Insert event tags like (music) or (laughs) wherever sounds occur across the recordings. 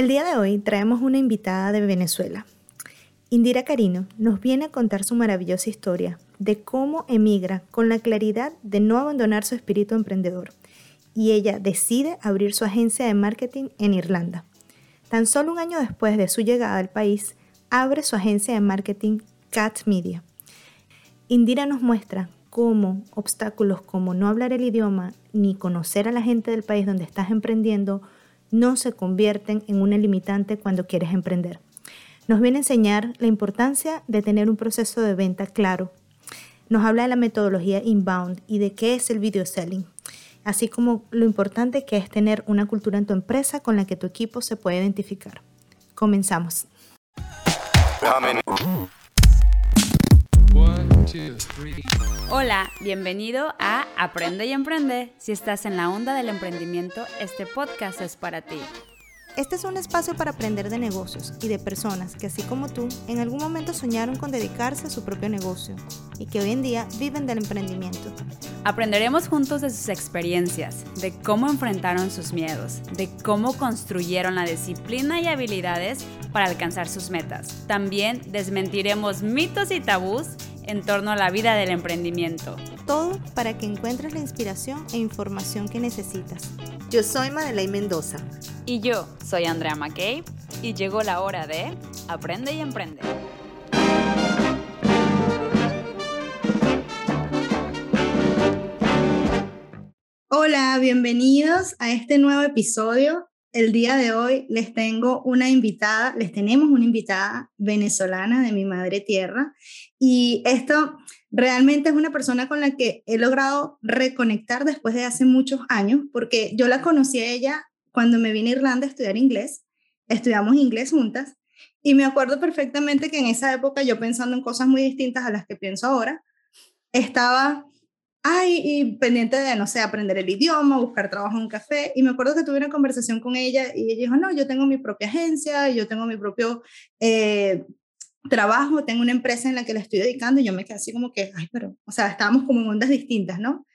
El día de hoy traemos una invitada de Venezuela. Indira Carino nos viene a contar su maravillosa historia de cómo emigra con la claridad de no abandonar su espíritu emprendedor y ella decide abrir su agencia de marketing en Irlanda. Tan solo un año después de su llegada al país, abre su agencia de marketing Cat Media. Indira nos muestra cómo obstáculos como no hablar el idioma ni conocer a la gente del país donde estás emprendiendo no se convierten en una limitante cuando quieres emprender. Nos viene a enseñar la importancia de tener un proceso de venta claro. Nos habla de la metodología inbound y de qué es el video selling, así como lo importante que es tener una cultura en tu empresa con la que tu equipo se puede identificar. Comenzamos. Hola, bienvenido a Aprende y Emprende. Si estás en la onda del emprendimiento, este podcast es para ti. Este es un espacio para aprender de negocios y de personas que, así como tú, en algún momento soñaron con dedicarse a su propio negocio y que hoy en día viven del emprendimiento. Aprenderemos juntos de sus experiencias, de cómo enfrentaron sus miedos, de cómo construyeron la disciplina y habilidades para alcanzar sus metas. También desmentiremos mitos y tabús en torno a la vida del emprendimiento. Todo para que encuentres la inspiración e información que necesitas. Yo soy Madeleine Mendoza. Y yo soy Andrea McKay. Y llegó la hora de Aprende y Emprende. Hola, bienvenidos a este nuevo episodio. El día de hoy les tengo una invitada, les tenemos una invitada venezolana de mi madre tierra y esto realmente es una persona con la que he logrado reconectar después de hace muchos años, porque yo la conocí a ella cuando me vine a Irlanda a estudiar inglés, estudiamos inglés juntas, y me acuerdo perfectamente que en esa época yo pensando en cosas muy distintas a las que pienso ahora, estaba, ay, y pendiente de, no sé, aprender el idioma, buscar trabajo en un café, y me acuerdo que tuve una conversación con ella y ella dijo, no, yo tengo mi propia agencia, yo tengo mi propio eh, trabajo, tengo una empresa en la que la estoy dedicando y yo me quedé así como que, ay, pero, o sea, estábamos como en ondas distintas, ¿no?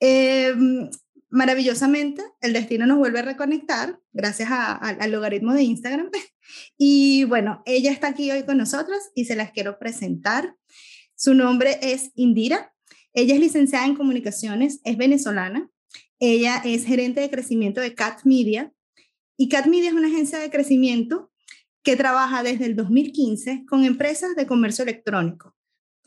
Em, maravillosamente, el destino nos vuelve a reconectar gracias al logaritmo de Instagram. (laughs) Y bueno, ella está aquí hoy con nosotros y se las quiero presentar. Su nombre es Indira. Ella es licenciada en comunicaciones, es venezolana. Ella es gerente de crecimiento de Cat Media. Y Cat Media es una agencia de crecimiento que trabaja desde el 2015 con empresas de comercio electrónico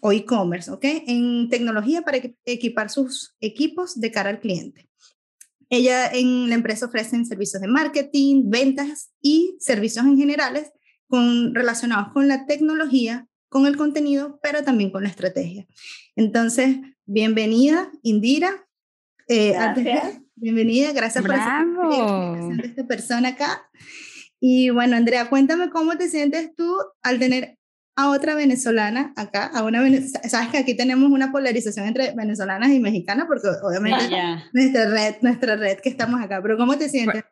o e-commerce, ¿ok? En tecnología para equipar sus equipos de cara al cliente. Ella en la empresa ofrece servicios de marketing, ventas y servicios en generales con, relacionados con la tecnología, con el contenido, pero también con la estrategia. Entonces, bienvenida, Indira. Eh, gracias. bienvenida, gracias por estar esta persona acá. Y bueno, Andrea, cuéntame cómo te sientes tú al tener a otra venezolana acá, a una sabes que aquí tenemos una polarización entre venezolanas y mexicanas porque obviamente nuestra red, nuestra red que estamos acá, pero ¿cómo te sientes?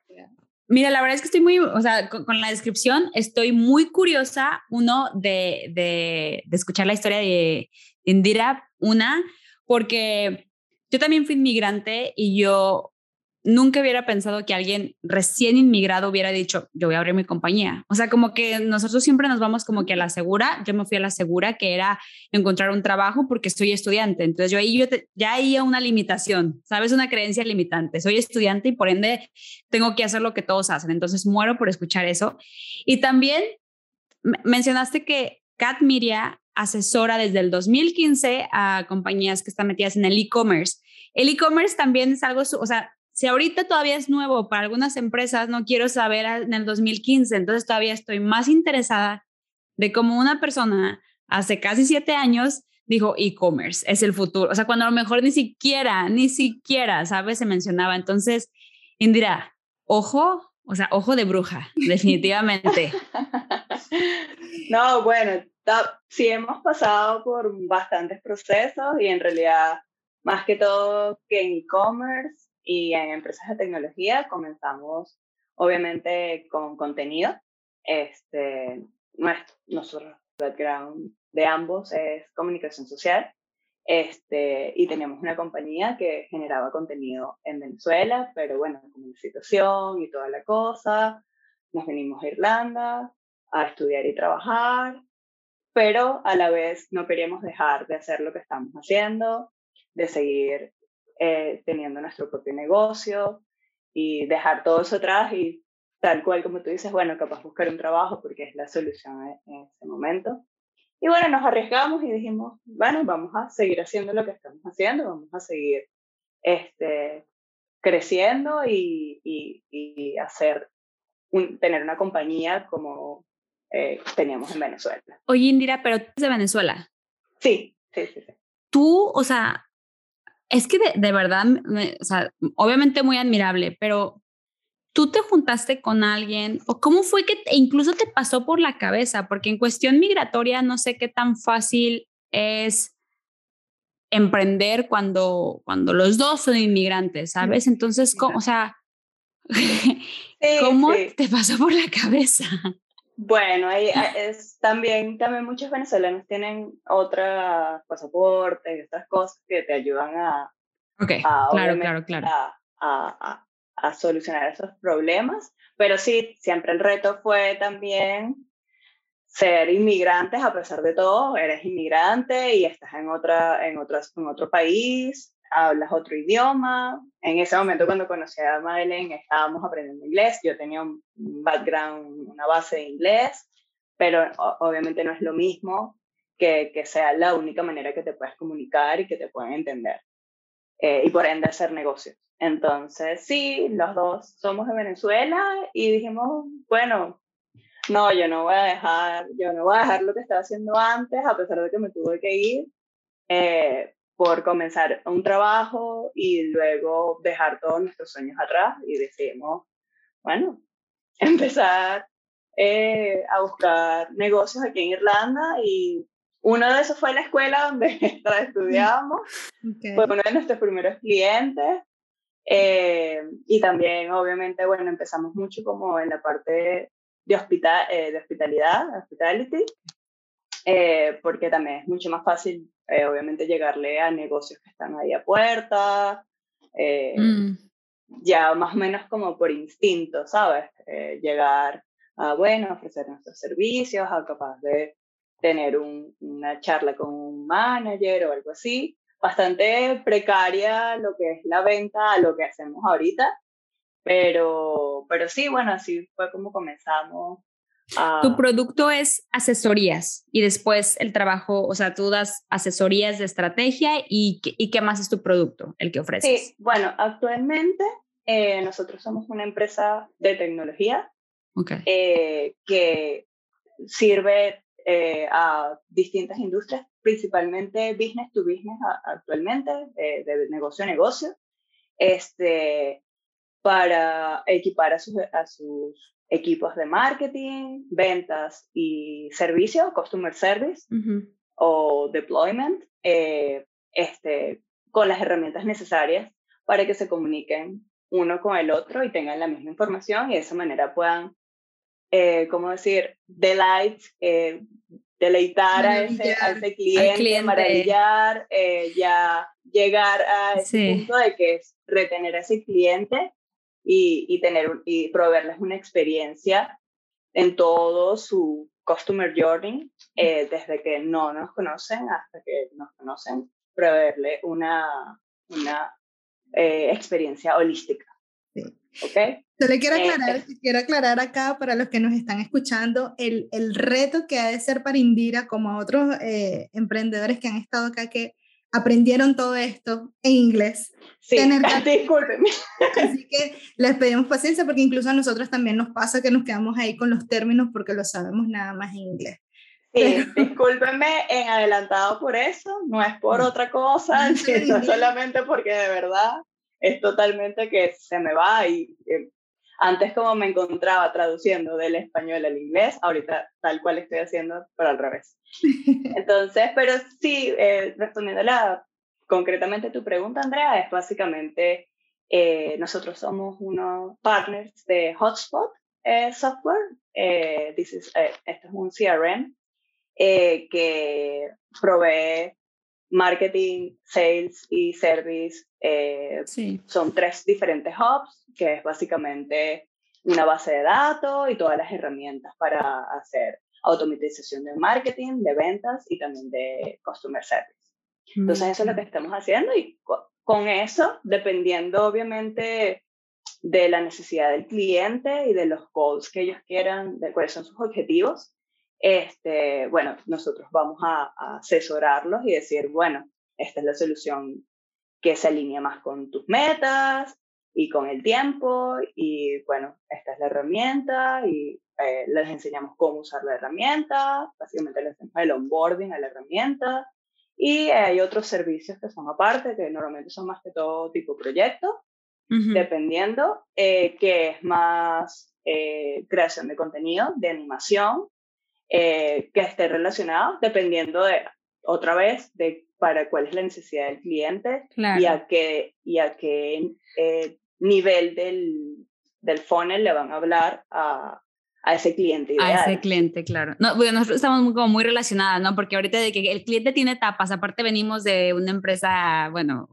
Mira, la verdad es que estoy muy, o sea, con, la descripción estoy muy curiosa, uno, de, de, de escuchar la historia de Indira, una, porque yo también fui inmigrante y yo nunca hubiera pensado que alguien recién inmigrado hubiera dicho, yo voy a abrir mi compañía. O sea, como que nosotros siempre nos vamos como que a la segura. Yo me fui a la segura, que era encontrar un trabajo porque soy estudiante. Entonces yo ahí yo ya hay una limitación, ¿sabes? Una creencia limitante. Soy estudiante y por ende tengo que hacer lo que todos hacen. Entonces muero por escuchar eso. Y también mencionaste que Cat Miria asesora desde el 2015 a compañías que están metidas en el e-commerce. El e-commerce también es algo, o sea, si ahorita todavía es nuevo para algunas empresas, no quiero saber en el 2015, entonces todavía estoy más interesada de cómo una persona hace casi siete años dijo e-commerce es el futuro. O sea, cuando a lo mejor ni siquiera, ni siquiera, ¿sabes? Se mencionaba. Entonces, Indira, ojo, o sea, ojo de bruja, definitivamente. (laughs) no, bueno, sí hemos pasado por bastantes procesos y en realidad, más que todo que en e-commerce, y en empresas de tecnología comenzamos, obviamente, con contenido. Este, nuestro, nuestro background de ambos es comunicación social. Este, y teníamos una compañía que generaba contenido en Venezuela, pero bueno, con la situación y toda la cosa, nos venimos a Irlanda a estudiar y trabajar, pero a la vez no queríamos dejar de hacer lo que estamos haciendo, de seguir eh, teniendo nuestro propio negocio y dejar todo eso atrás y tal cual como tú dices, bueno, capaz buscar un trabajo porque es la solución en ese momento. Y bueno, nos arriesgamos y dijimos, bueno, vamos a seguir haciendo lo que estamos haciendo, vamos a seguir este, creciendo y, y, hacer tener una compañía como eh, teníamos en Venezuela. Oye, Indira, pero tú eres de Venezuela. Sí, sí, sí. sí. Tú, o sea, es que de, de verdad, o sea, obviamente muy admirable, pero tú te juntaste con alguien o cómo fue que incluso te pasó por la cabeza, porque en cuestión migratoria no sé qué tan fácil es emprender cuando, cuando los dos son inmigrantes, ¿sabes? Entonces, (laughs) ¿cómo, o sea, ¿cómo te pasó por la cabeza? Bueno, ahí es, también, también muchos venezolanos tienen otros pasaportes y otras cosas que te ayudan a, okay, claro, claro, claro. a, a solucionar esos problemas, pero sí, siempre el reto fue también ser inmigrantes a pesar de todo, eres inmigrante y estás en, otra, en, otras, en otro país, hablas otro idioma. En ese momento cuando conocí a Madeleine estábamos aprendiendo inglés, yo tenía un background, una base de inglés, pero obviamente no es lo mismo que, que sea la única manera que te puedes comunicar y que te pueden entender. Eh, y por ende hacer negocios. Entonces, sí, los dos somos de Venezuela y dijimos, bueno, no, yo no voy a dejar, yo no voy a dejar lo que estaba haciendo antes, a pesar de que me tuve que ir, eh, por comenzar un trabajo y luego dejar todos nuestros sueños atrás y decidimos, bueno, (laughs) empezar eh, a buscar negocios aquí en Irlanda y uno de esos fue la escuela donde (laughs) estudiábamos, fue uno de nuestros primeros clientes eh, y también, obviamente, bueno, empezamos mucho como en la parte de, hospital, eh, de hospitalidad, hospitality, eh, porque también es mucho más fácil, obviamente, llegarle a negocios que están ahí a puerta, mm. ya más o menos como por instinto, ¿sabes? llegar a, bueno, ofrecer nuestros servicios, a capaz de tener un, una charla con un manager o algo así bastante precaria lo que es la venta a lo que hacemos ahorita, pero, pero sí, bueno, así fue como comenzamos. Tu producto es asesorías y después el trabajo, o sea, tú das asesorías de estrategia y, y qué más es tu producto, el que ofreces. Sí, bueno, actualmente eh, nosotros somos una empresa de tecnología okay. Eh, que sirve eh, a distintas industrias principalmente business to business actualmente, de, negocio a negocio, este, para equipar a sus, a sus equipos de marketing, ventas y servicio, customer service o deployment, eh, este, con las herramientas necesarias para que se comuniquen uno con el otro y tengan la misma información y de esa manera puedan, eh, ¿cómo decir?, delight, eh, deleitar a ese, a ese cliente, maravillar, eh, ya llegar a ese punto de que es retener a ese cliente y, y, tener, y proveerles una experiencia en todo su customer journey, eh, desde que no nos conocen hasta que nos conocen, proveerle una, una eh, experiencia holística. Sí. ¿Ok? Yo le quiero aclarar, este quiero aclarar acá para los que nos están escuchando el, el reto que ha de ser para Indira, como a otros eh, emprendedores que han estado acá, que aprendieron todo esto en inglés. Sí, (laughs) disculpen. Así que les pedimos paciencia porque incluso a nosotros también nos pasa que nos quedamos ahí con los términos porque lo sabemos nada más en inglés. Sí, (laughs) discúlpenme en adelantado por eso, no es por otra cosa, (laughs) sino solamente porque de verdad es totalmente que se me va y eh, antes como me encontraba traduciendo del español al inglés, ahorita tal cual estoy haciendo, pero al revés. (laughs) Entonces, pero sí, eh, respondiendo la, concretamente tu pregunta, Andrea, es básicamente, eh, nosotros somos unos partners de Hotspot eh, Software. Eh, this is, este es un CRM que provee marketing, sales y service. sí. Son tres diferentes hubs que es básicamente una base de datos y todas las herramientas para hacer automatización de marketing, de ventas y también de customer service. Entonces eso es lo que estamos haciendo y con eso, dependiendo obviamente de la necesidad del cliente y de los goals que ellos quieran, de cuáles son sus objetivos, este, bueno, nosotros vamos a, asesorarlos y decir, bueno, esta es la solución que se alinea más con tus metas y con el tiempo y bueno, esta es la herramienta y eh, les enseñamos cómo usar la herramienta, básicamente les enseñamos el onboarding a la herramienta y hay otros servicios que son aparte, que normalmente son más que todo tipo proyectos, dependiendo, eh, que es más eh, creación de contenido, de animación, eh, que esté relacionado, dependiendo de, otra vez, de para cuál es la necesidad del cliente y a qué, y a qué nivel del, del funnel le van a hablar a, a ese cliente ideal. A ese cliente, claro. No, bueno, nosotros estamos muy, como muy relacionadas, ¿no? Porque ahorita de que el cliente tiene etapas, aparte venimos de una empresa, bueno,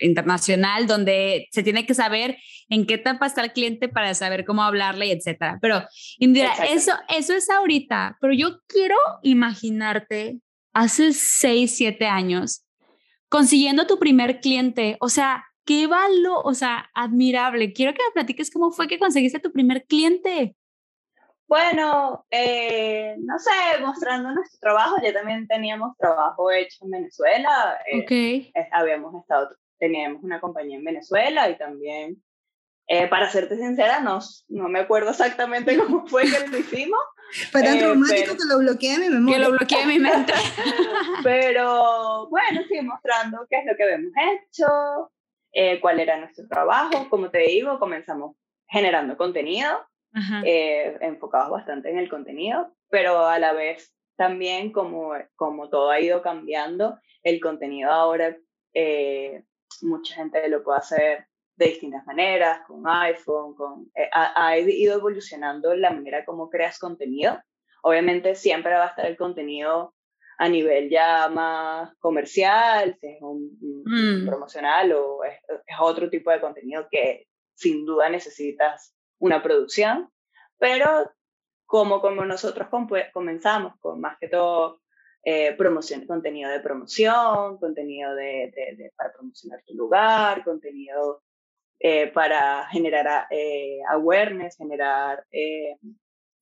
internacional donde se tiene que saber en qué etapa está el cliente para saber cómo hablarle, etcétera. Pero, Indira, eso, eso es ahorita, pero yo quiero imaginarte hace seis, siete años consiguiendo tu primer cliente, o sea, qué valor, o sea, admirable. Quiero que me platiques cómo fue que conseguiste tu primer cliente. Bueno, eh, no sé, mostrando nuestro trabajo, ya también teníamos trabajo hecho en Venezuela. Eh, habíamos estado, teníamos una compañía en Venezuela y también, eh, para serte sincera, no, no me acuerdo exactamente (laughs) cómo fue que lo hicimos. Fue tan traumático que lo bloqueé en mi memoria. Que lo bloqueé en mi mente. (laughs) pero bueno, sí, mostrando qué es lo que habíamos hecho, cuál era nuestro trabajo. Como te digo, comenzamos generando contenido eh, enfocados bastante en el contenido, pero a la vez también como, como todo ha ido cambiando, el contenido ahora eh, mucha gente lo puede hacer de distintas maneras, con iPhone, con, eh, ha, ido evolucionando la manera como creas contenido. Obviamente siempre va a estar el contenido a nivel ya más comercial, si es un, mm. promocional o es, otro tipo de contenido que sin duda necesitas una producción, pero como, como nosotros comenzamos con más que todo eh, promoción, contenido de promoción, contenido de, de, para promocionar tu lugar, contenido eh, para generar eh, awareness, generar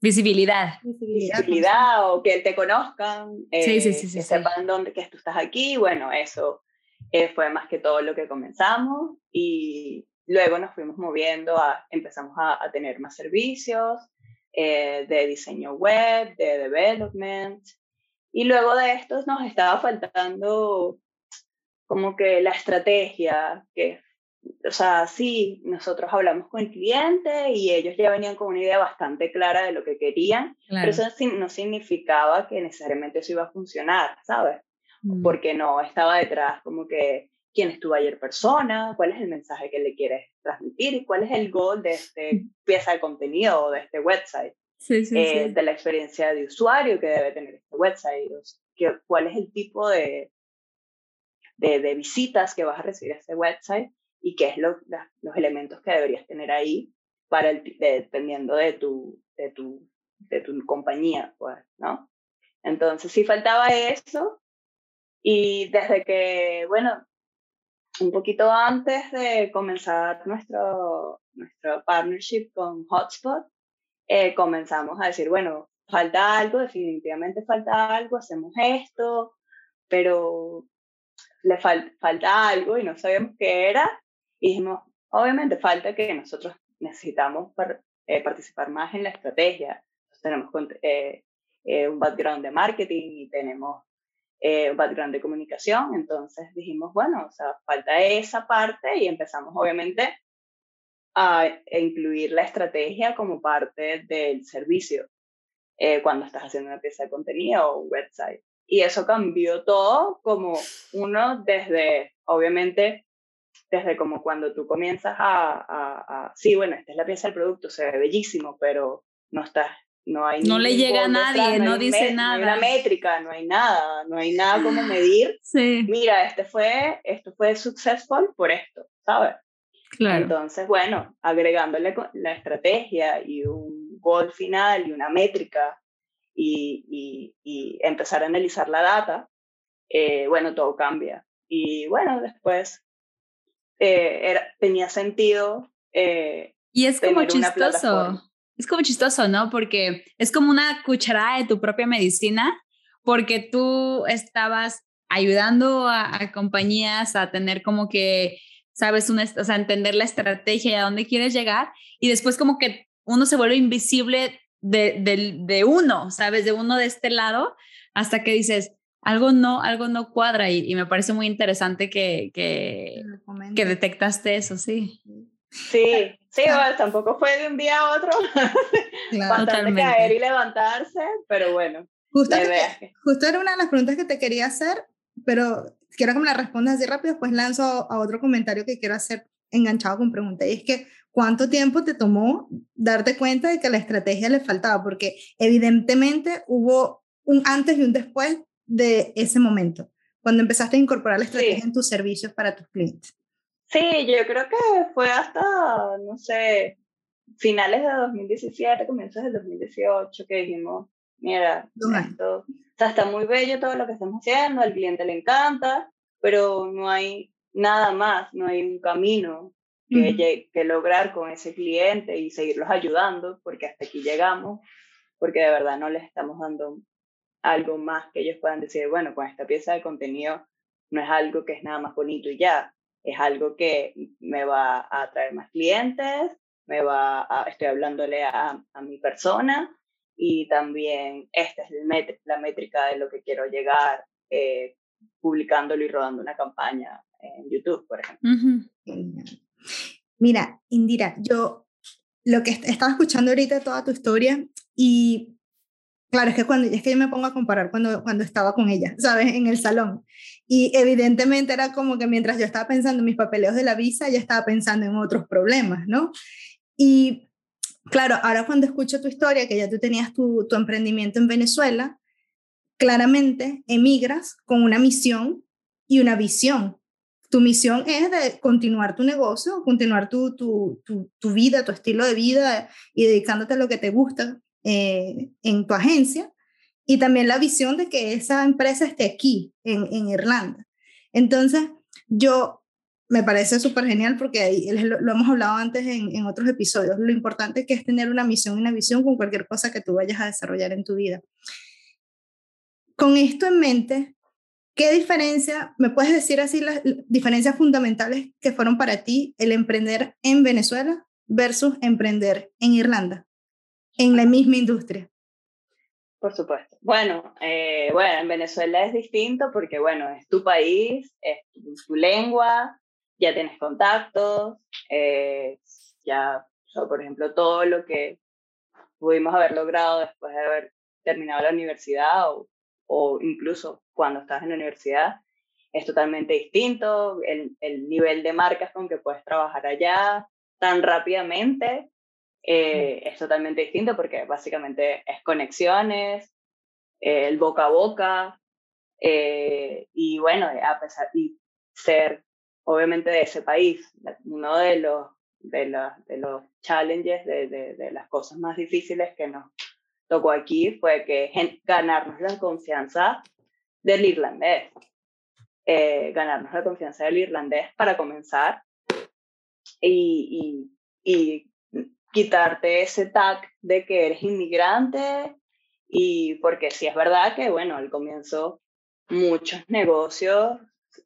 visibilidad. visibilidad. o que te conozcan, sí, sí, sí, que sepan dónde que tú estás aquí. Bueno, eso fue más que todo lo que comenzamos y Luego nos fuimos moviendo, a, empezamos a, tener más servicios eh, de diseño web, de development. Y luego de estos nos estaba faltando como que la estrategia, que, o sea, sí, nosotros hablamos con el cliente y ellos ya venían con una idea bastante clara de lo que querían, pero eso no significaba que necesariamente eso iba a funcionar, ¿sabes? Mm. Porque no estaba detrás como que quién es tu buyer persona, cuál es el mensaje que le quieres transmitir y cuál es el goal de este pieza de contenido o de este website. Eh, de la experiencia de usuario que debe tener este website, que, cuál es el tipo de, de, visitas que vas a recibir a este website y qué es lo, los elementos que deberías tener ahí para el, dependiendo de tu, de tu, de tu compañía, pues, ¿no? Entonces, sí faltaba eso y desde que, bueno, un poquito antes de comenzar nuestro, nuestro partnership con Hotspot, eh, comenzamos a decir, bueno, falta algo, definitivamente falta algo, hacemos esto, pero le falta algo y no sabíamos qué era. Y dijimos, obviamente falta que nosotros necesitamos eh, participar más en la estrategia. tenemos eh, un background de marketing y tenemos eh, un background de comunicación, entonces dijimos, bueno, o sea, falta esa parte y empezamos obviamente a, incluir la estrategia como parte del servicio eh, cuando estás haciendo una pieza de contenido o un website. Y eso cambió todo como uno desde, obviamente, desde como cuando tú comienzas a, a, a, sí, bueno, esta es la pieza del producto, se ve bellísimo, pero no estás no hay no le llega a nadie, no, dice nada. No hay una métrica, no hay nada, no hay nada como medir. (gasps) Sí. Mira, este fue, esto fue successful por esto, ¿sabes? Entonces, bueno, agregándole la estrategia y un gol final y una métrica y, y, empezar a analizar la data, eh, bueno, todo cambia. Y bueno, después eh, era, tenía sentido. Eh, y es como chistoso, es como chistoso, ¿no? Porque es como una cucharada de tu propia medicina, porque tú estabas ayudando a, a compañías a tener como que sabes, una, o sea, entender la estrategia y a dónde quieres llegar, y después como que uno se vuelve invisible de, de, de, uno, ¿sabes? De uno de este lado, hasta que dices, algo no, algo no cuadra y, me parece muy interesante que, que, que, detectaste eso, sí. Sí, sí, (laughs) tampoco fue de un día a otro, (laughs) claro, bastante caer y levantarse, pero bueno. Justo, justo era una de las preguntas que te quería hacer, pero quiero que me la respondas así rápido, pues lanzo a otro comentario que quiero hacer enganchado con pregunta. Y es que, ¿cuánto tiempo te tomó darte cuenta de que la estrategia le faltaba? Porque evidentemente hubo un antes y un después de ese momento, cuando empezaste a incorporar la estrategia en tus servicios para tus clientes. Sí, yo creo que fue hasta, no sé, finales de 2017, comienzos del 2018, que dijimos, mira, esto, está muy bello todo lo que estamos haciendo, al cliente le encanta, pero no hay nada más, no hay un camino que, que lograr con ese cliente y seguirlos ayudando, porque hasta aquí llegamos, porque de verdad no les estamos dando algo más que ellos puedan decir, bueno, con esta pieza de contenido no es algo que es nada más bonito y ya, es algo que me va a atraer más clientes, me va a, estoy hablándole a, a mi persona y también esta es la métrica de lo que quiero llegar eh, publicándolo y rodando una campaña en YouTube, por ejemplo. Mira, Indira, yo lo que estaba escuchando ahorita toda tu historia y claro, es que cuando es que yo me pongo a comparar cuando, cuando estaba con ella, ¿sabes? En el salón. Y evidentemente era como que mientras yo estaba pensando en mis papeleos de la visa, ella estaba pensando en otros problemas, ¿no? Y claro, ahora cuando escucho tu historia, que ya tú tenías tu, tu emprendimiento en Venezuela, claramente emigras con una misión y una visión. Tu misión es de continuar tu negocio, continuar tu, tu, tu, vida, tu estilo de vida y dedicándote a lo que te gusta eh, en tu agencia. Y también la visión de que esa empresa esté aquí, en, en Irlanda. Entonces, yo me parece súper genial porque lo, lo, hemos hablado antes en, en, otros episodios, lo importante que es tener una misión y una visión con cualquier cosa que tú vayas a desarrollar en tu vida. Con esto en mente, ¿qué diferencia, me puedes decir así las diferencias fundamentales que fueron para ti el emprender en Venezuela versus emprender en Irlanda, en la misma industria? Por supuesto. Bueno, eh, bueno, en Venezuela es distinto porque, bueno, es tu país, es tu lengua, ya tienes contactos, eh, ya, por ejemplo, todo lo que pudimos haber logrado después de haber terminado la universidad o, o incluso cuando estás en la universidad es totalmente distinto, el, el nivel de marcas con que puedes trabajar allá tan rápidamente eh, es totalmente distinto porque básicamente es conexiones, eh, el boca a boca, y bueno, a pesar de ser obviamente de ese país. Uno de los, de los, de los challenges, de, de, las cosas más difíciles que nos tocó aquí fue que ganarnos la confianza del irlandés. Eh, ganarnos la confianza del irlandés para comenzar y, y, y quitarte ese tag de que eres inmigrante y porque sí es verdad que, bueno, al comienzo muchos negocios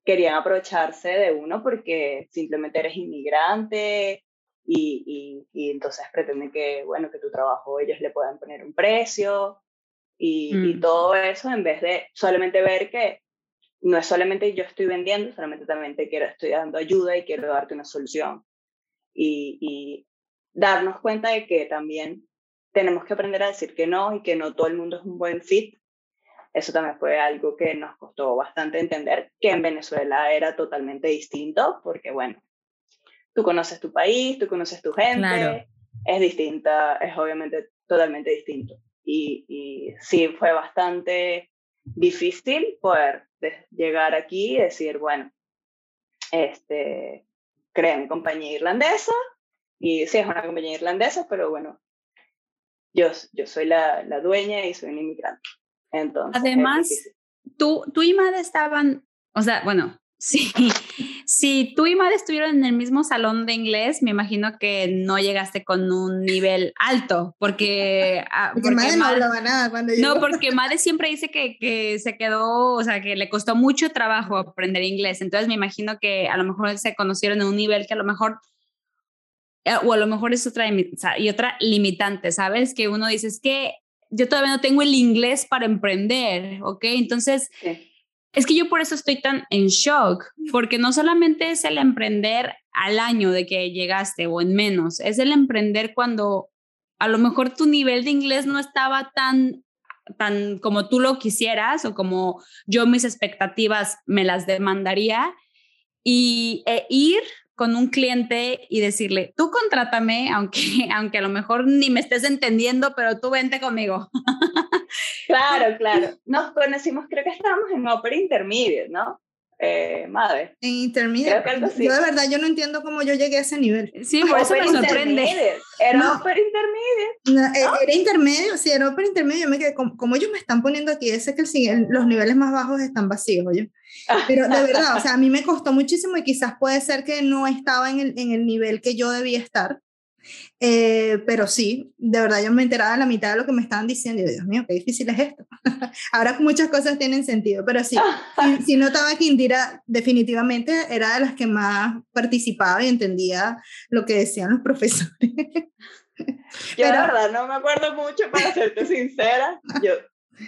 querían aprovecharse de uno porque simplemente eres inmigrante y, y, entonces pretenden que, bueno, que tu trabajo ellos le puedan poner un precio y, y, mm. todo eso en vez de solamente ver que no es solamente yo estoy vendiendo, solamente también te quiero, estoy dando ayuda y quiero darte una solución. Y, y darnos cuenta de que también tenemos que aprender a decir que no y que no todo el mundo es un buen fit eso también fue algo que nos costó bastante entender, que en Venezuela era totalmente distinto, porque bueno, tú conoces tu país, tú conoces tu gente, es distinta, es obviamente totalmente distinto. Y, y sí, fue bastante difícil poder llegar aquí y decir, bueno, este, creé mi compañía irlandesa y sí, es una compañía irlandesa, pero bueno, yo, yo soy la, la dueña y soy un inmigrante. Entonces, Además, tú, tú y Mad estaban, o sea, bueno, (laughs) sí, si tú y Mad estuvieron en el mismo salón de inglés, me imagino que no llegaste con un nivel alto, porque... Ah, porque, Made no hablaba nada cuando llegó. No, porque Made siempre dice que, que se quedó, o sea, que le costó mucho trabajo aprender inglés, entonces me imagino que a lo mejor se conocieron en un nivel que a lo mejor o a lo mejor es otra y otra limitante, ¿sabes? Que uno dice, es que yo todavía no tengo el inglés para emprender, ¿ok? Entonces, es que yo por eso estoy tan en shock, porque no solamente es el emprender al año de que llegaste o en menos, es el emprender cuando a lo mejor tu nivel de inglés no estaba tan tan como tú lo quisieras o como yo mis expectativas me las demandaría y e ir con un cliente y decirle, tú contrátame, aunque, (laughs) aunque a lo mejor ni me estés entendiendo, pero tú vente conmigo. (laughs) Claro, claro. Nos conocimos, creo que estábamos en Opera Intermediate, ¿no? Eh, madre. En Intermediate. Yo de verdad, yo no entiendo cómo yo llegué a ese nivel. Sí, por eso me sorprende. Era no, Opera Intermediate. Eh, era intermedio, sí, era Opera Intermediate. Yo me quedé, como, ellos me están poniendo aquí, ese que el, los niveles más bajos están vacíos, oye. Pero de verdad, o sea, a mí me costó muchísimo y quizás puede ser que no estaba en el, en el nivel que yo debía estar. Eh, pero sí, de verdad yo me enteraba de la mitad de lo que me estaban diciendo y Dios mío, qué difícil es esto. (laughs) Ahora muchas cosas tienen sentido, pero sí, (laughs) si, notaba que Indira definitivamente era de las que más participaba y entendía lo que decían los (laughs) profesores. Yo la verdad no me acuerdo mucho, para serte sincera. Yo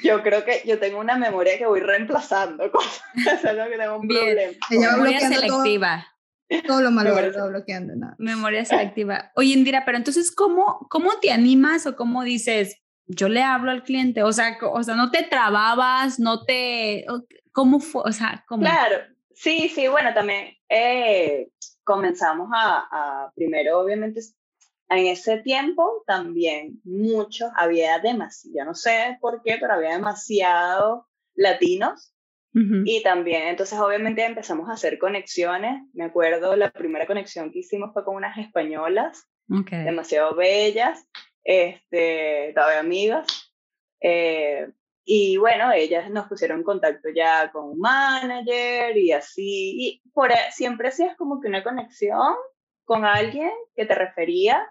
yo creo que yo tengo una memoria que voy reemplazando cosas. Eso es lo que tengo un problema. memoria selectiva. Todo, lo (laughs) malo lo bloqueando. Nada. Memoria selectiva. Oye, Indira, pero entonces, ¿cómo, ¿cómo te animas o cómo dices, yo le hablo al cliente? O sea, o sea no te trababas, no te... ¿Cómo fue? O sea, ¿cómo? Claro, sí, sí, bueno, también eh, comenzamos a, a, primero, obviamente, en ese tiempo también muchos, había demasiado, no sé por qué, pero había demasiados latinos. Y también, entonces obviamente empezamos a hacer conexiones. Me acuerdo, la primera conexión que hicimos fue con unas españolas, demasiado bellas, este, todavía amigas. Eh, y bueno, ellas nos pusieron en contacto ya con un manager y así. Y por, siempre hacías como que una conexión con alguien que te refería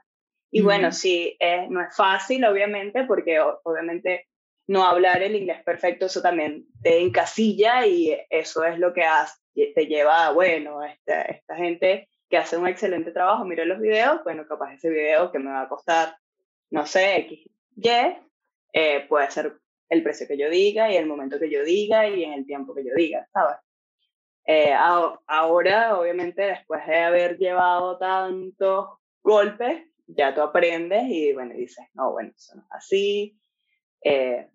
y bueno, sí, eh, no es fácil, obviamente, porque obviamente no hablar el inglés perfecto, eso también te encasilla y eso es lo que te lleva a, bueno, esta, esta gente que hace un excelente trabajo, mira los videos, bueno, capaz ese video que me va a costar, no sé, X, Y, eh, puede ser el precio que yo diga y el momento que yo diga y en el tiempo que yo diga, ¿sabes? Eh, ahora, obviamente, después de haber llevado tantos golpes, ya tú aprendes y bueno, dices, no, bueno, eso no es así. Eh,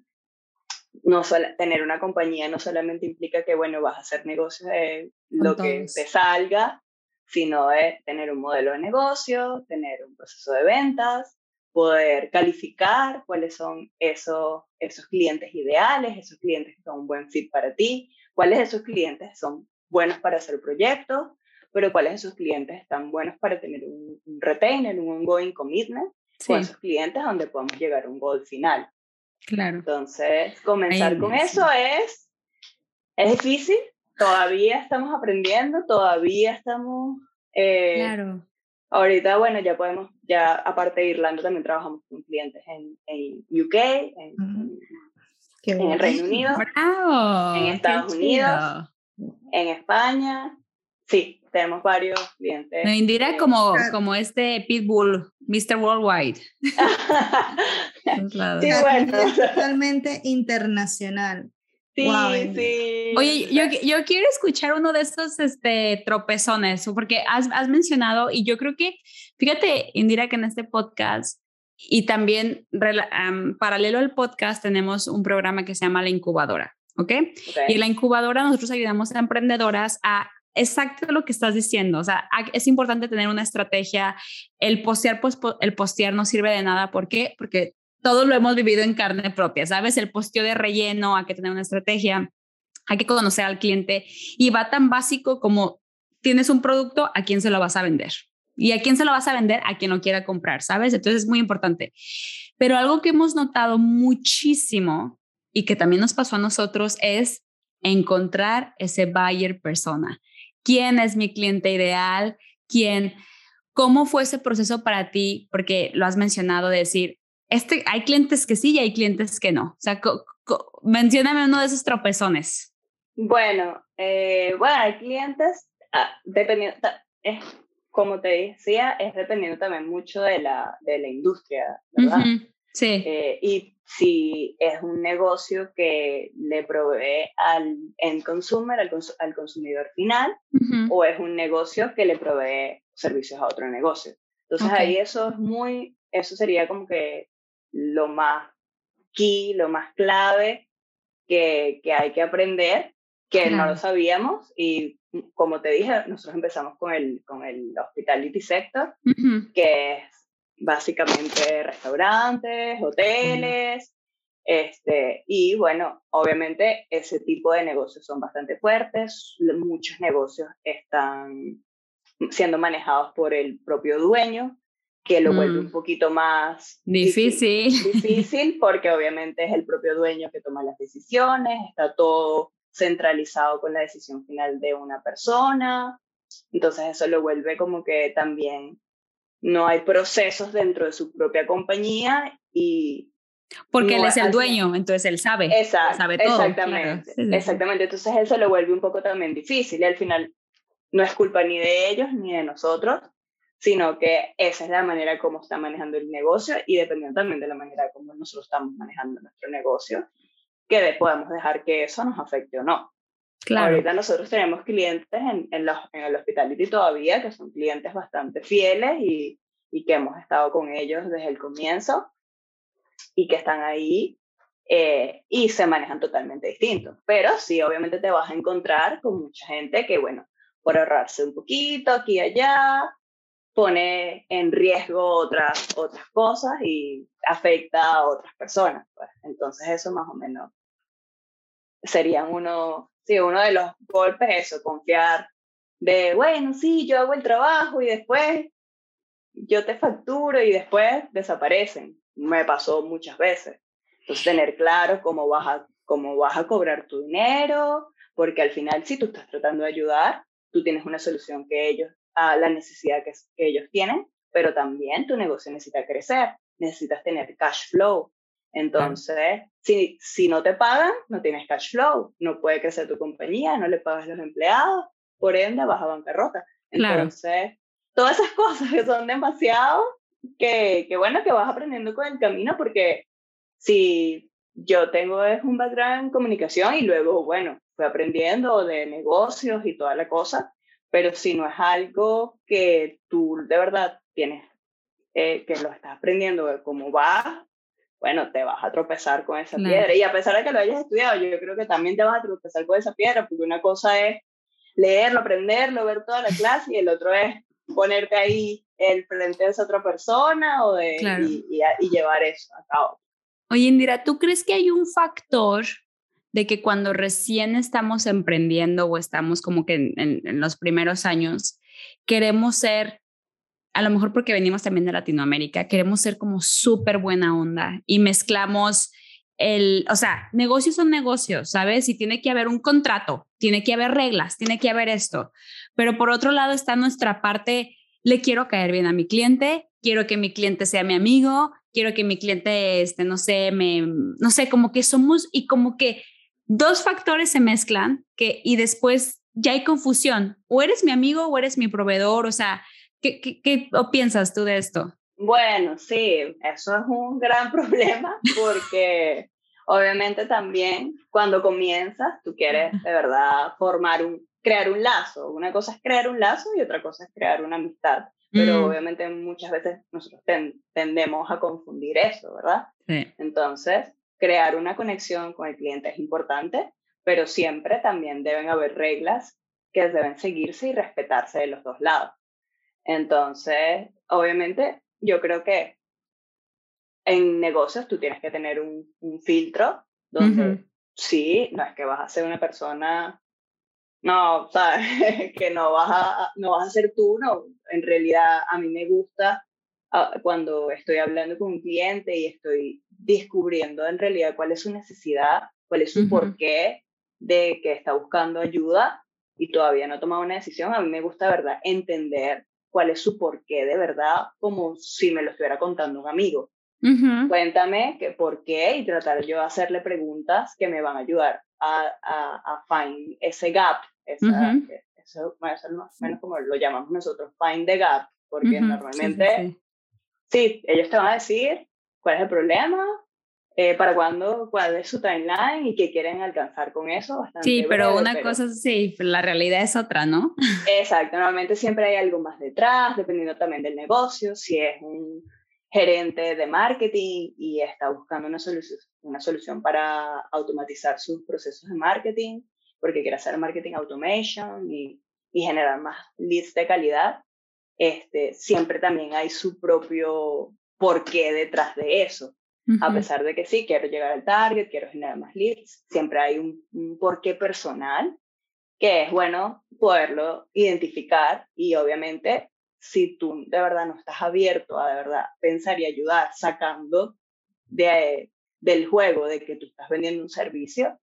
no tener una compañía no solamente implica que, bueno, vas a hacer negocios de lo que te salga, sino de tener un modelo de negocio, tener un proceso de ventas, poder calificar cuáles son esos, esos clientes ideales, esos clientes que son un buen fit para ti, cuáles de esos clientes son buenos para hacer proyectos, pero cuáles de sus clientes están buenos para tener un, retainer, un ongoing commitment con esos clientes donde podemos llegar a un goal final. Claro. Entonces, comenzar con eso es, es difícil, todavía estamos aprendiendo, todavía estamos... Eh, claro. Ahorita, bueno, ya podemos, ya aparte de Irlanda, también trabajamos con clientes en, en UK, en, en el Reino Unido, en Estados Unidos, en España. Sí, tenemos varios clientes. No, Indira como, como este Pitbull, Mr. Worldwide. (laughs) sí, bueno. totalmente internacional. Sí, sí. Oye, yo, yo, quiero escuchar uno de estos este, tropezones, porque has, has mencionado, y yo creo que, fíjate, Indira, que en este podcast, y también paralelo al podcast, tenemos un programa que se llama La Incubadora. ¿ok? Y en la incubadora nosotros ayudamos a emprendedoras a exacto lo que estás diciendo. O sea, es importante tener una estrategia. El postear, pues, el postear no sirve de nada. ¿Por qué? Porque todos lo hemos vivido en carne propia, ¿sabes? El posteo de relleno, hay que tener una estrategia, hay que conocer al cliente y va tan básico como tienes un producto, ¿a quién se lo vas a vender? ¿Y a quién se lo vas a vender? A quien lo quiera comprar, ¿sabes? Entonces es muy importante. Pero algo que hemos notado muchísimo y que también nos pasó a nosotros es encontrar ese buyer persona. ¿Quién es mi cliente ideal? ¿Quién? ¿Cómo fue ese proceso para ti? Porque lo has mencionado, de decir, este, hay clientes que sí y hay clientes que no. O sea, mencióname uno de esos tropezones. Bueno, eh, bueno, hay clientes, ah, dependiendo, es, como te decía, es dependiendo también mucho de la, de la industria, ¿verdad? Sí. Eh, y si es un negocio que le provee al end consumer, al, al consumidor final, o es un negocio que le provee servicios a otro negocio. Entonces ahí eso es muy, eso sería como que lo más key, lo más clave que, que hay que aprender, que no lo sabíamos y como te dije, nosotros empezamos con el, con el hospitality sector, que es básicamente restaurantes, hoteles, este, y bueno, obviamente ese tipo de negocios son bastante fuertes, muchos negocios están siendo manejados por el propio dueño, que lo vuelve un mm. poquito más difícil. difícil. (laughs) porque obviamente es el propio dueño que toma las decisiones, está todo centralizado con la decisión final de una persona, entonces eso lo vuelve como que también no hay procesos dentro de su propia compañía y... Porque él es el dueño, entonces él sabe. sabe todo. Exactamente, exactamente. Entonces eso lo vuelve un poco también difícil y al final no es culpa ni de ellos ni de nosotros, sino que esa es la manera como está manejando el negocio y dependiendo también de la manera como nosotros estamos manejando nuestro negocio, que podemos dejar que eso nos afecte o no. Claro. Ahorita nosotros tenemos clientes en, en, los, en el hospitality todavía, que son clientes bastante fieles y, y, que hemos estado con ellos desde el comienzo y que están ahí eh, y se manejan totalmente distintos. Pero sí, obviamente te vas a encontrar con mucha gente que, bueno, por ahorrarse un poquito aquí y allá, pone en riesgo otras, otras cosas y afecta a otras personas. Pues. Entonces eso más o menos sería uno, sí, uno de los golpes, eso, confiar de, bueno, sí, yo hago el trabajo y después yo te facturo y después desaparecen. Me pasó muchas veces. Entonces, tener claro cómo vas a, cómo vas a cobrar tu dinero, porque al final, si tú estás tratando de ayudar, tú tienes una solución que ellos, a la necesidad que, que ellos tienen, pero también tu negocio necesita crecer, necesitas tener cash flow, entonces, si, si no te pagan, no tienes cash flow, no puede crecer tu compañía, no le pagas a los empleados, por ende vas a bancarrota. Entonces, todas esas (laughs) cosas que son demasiado, que, que bueno, que vas aprendiendo con el camino, porque si yo tengo es un background en comunicación y luego, bueno, fui aprendiendo de negocios y toda la cosa, pero si no es algo que tú de verdad tienes, eh, que lo estás aprendiendo de cómo va bueno, te vas a tropezar con esa piedra. Y a pesar de que lo hayas estudiado, yo creo que también te vas a tropezar con esa piedra, porque una cosa es leerlo, aprenderlo, ver toda la clase, y el otro es ponerte ahí el frente de esa otra persona o de, y, llevar eso a cabo. Oye, Indira, ¿tú crees que hay un factor de que cuando recién estamos emprendiendo o estamos como que en los primeros años, queremos ser a lo mejor porque venimos también de Latinoamérica, queremos ser como súper buena onda y mezclamos el, o sea, negocios son negocios, ¿sabes? Y tiene que haber un contrato, tiene que haber reglas, tiene que haber esto. Pero por otro lado está nuestra parte, le quiero caer bien a mi cliente, quiero que mi cliente sea mi amigo, quiero que mi cliente, este, no sé, me, no sé, como que somos y como que dos factores se mezclan que, y después ya hay confusión. O eres mi amigo o eres mi proveedor, o sea, ¿Qué, qué, piensas tú de esto? Bueno, sí, eso es un gran (laughs) problema porque obviamente también cuando comienzas tú quieres de verdad formar un, crear un lazo. Una cosa es crear un lazo y otra cosa es crear una amistad. Pero mm. obviamente muchas veces nosotros tendemos a confundir eso, ¿verdad? Entonces, crear una conexión con el cliente es importante, pero siempre también deben haber reglas que deben seguirse y respetarse de los dos lados. Entonces, obviamente, yo creo que en negocios tú tienes que tener un, filtro donde sí, no es que vas a ser una persona no, sabes, (laughs) que no vas, a, no vas a ser tú, no. En realidad a mí me gusta ah, cuando estoy hablando con un cliente y estoy descubriendo en realidad cuál es su necesidad, cuál es su porqué de que está buscando ayuda y todavía no ha tomado una decisión, a mí me gusta, ¿verdad?, entender cuál es su porqué de verdad, como si me lo estuviera contando un amigo. Cuéntame que por qué y tratar yo de hacerle preguntas que me van a ayudar a, a, a find ese gap. Esa, Eso va a ser más o menos como lo llamamos nosotros, find the gap, porque normalmente, sí, ellos te van a decir cuál es el problema, eh, para cuándo, cuál es su timeline y qué quieren alcanzar con eso. sí, pero una cosa sí, la realidad es otra, ¿no? (laughs) Exacto, normalmente siempre hay algo más detrás, dependiendo también del negocio, si es un gerente de marketing y está buscando una solución, una solución para automatizar sus procesos de marketing, porque quiere hacer marketing automation y, y generar más leads de calidad, este, siempre también hay su propio porqué detrás de eso. A pesar de que sí, quiero llegar al target, quiero generar más leads, siempre hay un, porqué personal que es bueno poderlo identificar y obviamente si tú de verdad no estás abierto a de verdad pensar y ayudar sacando de, del juego de que tú estás vendiendo un servicio,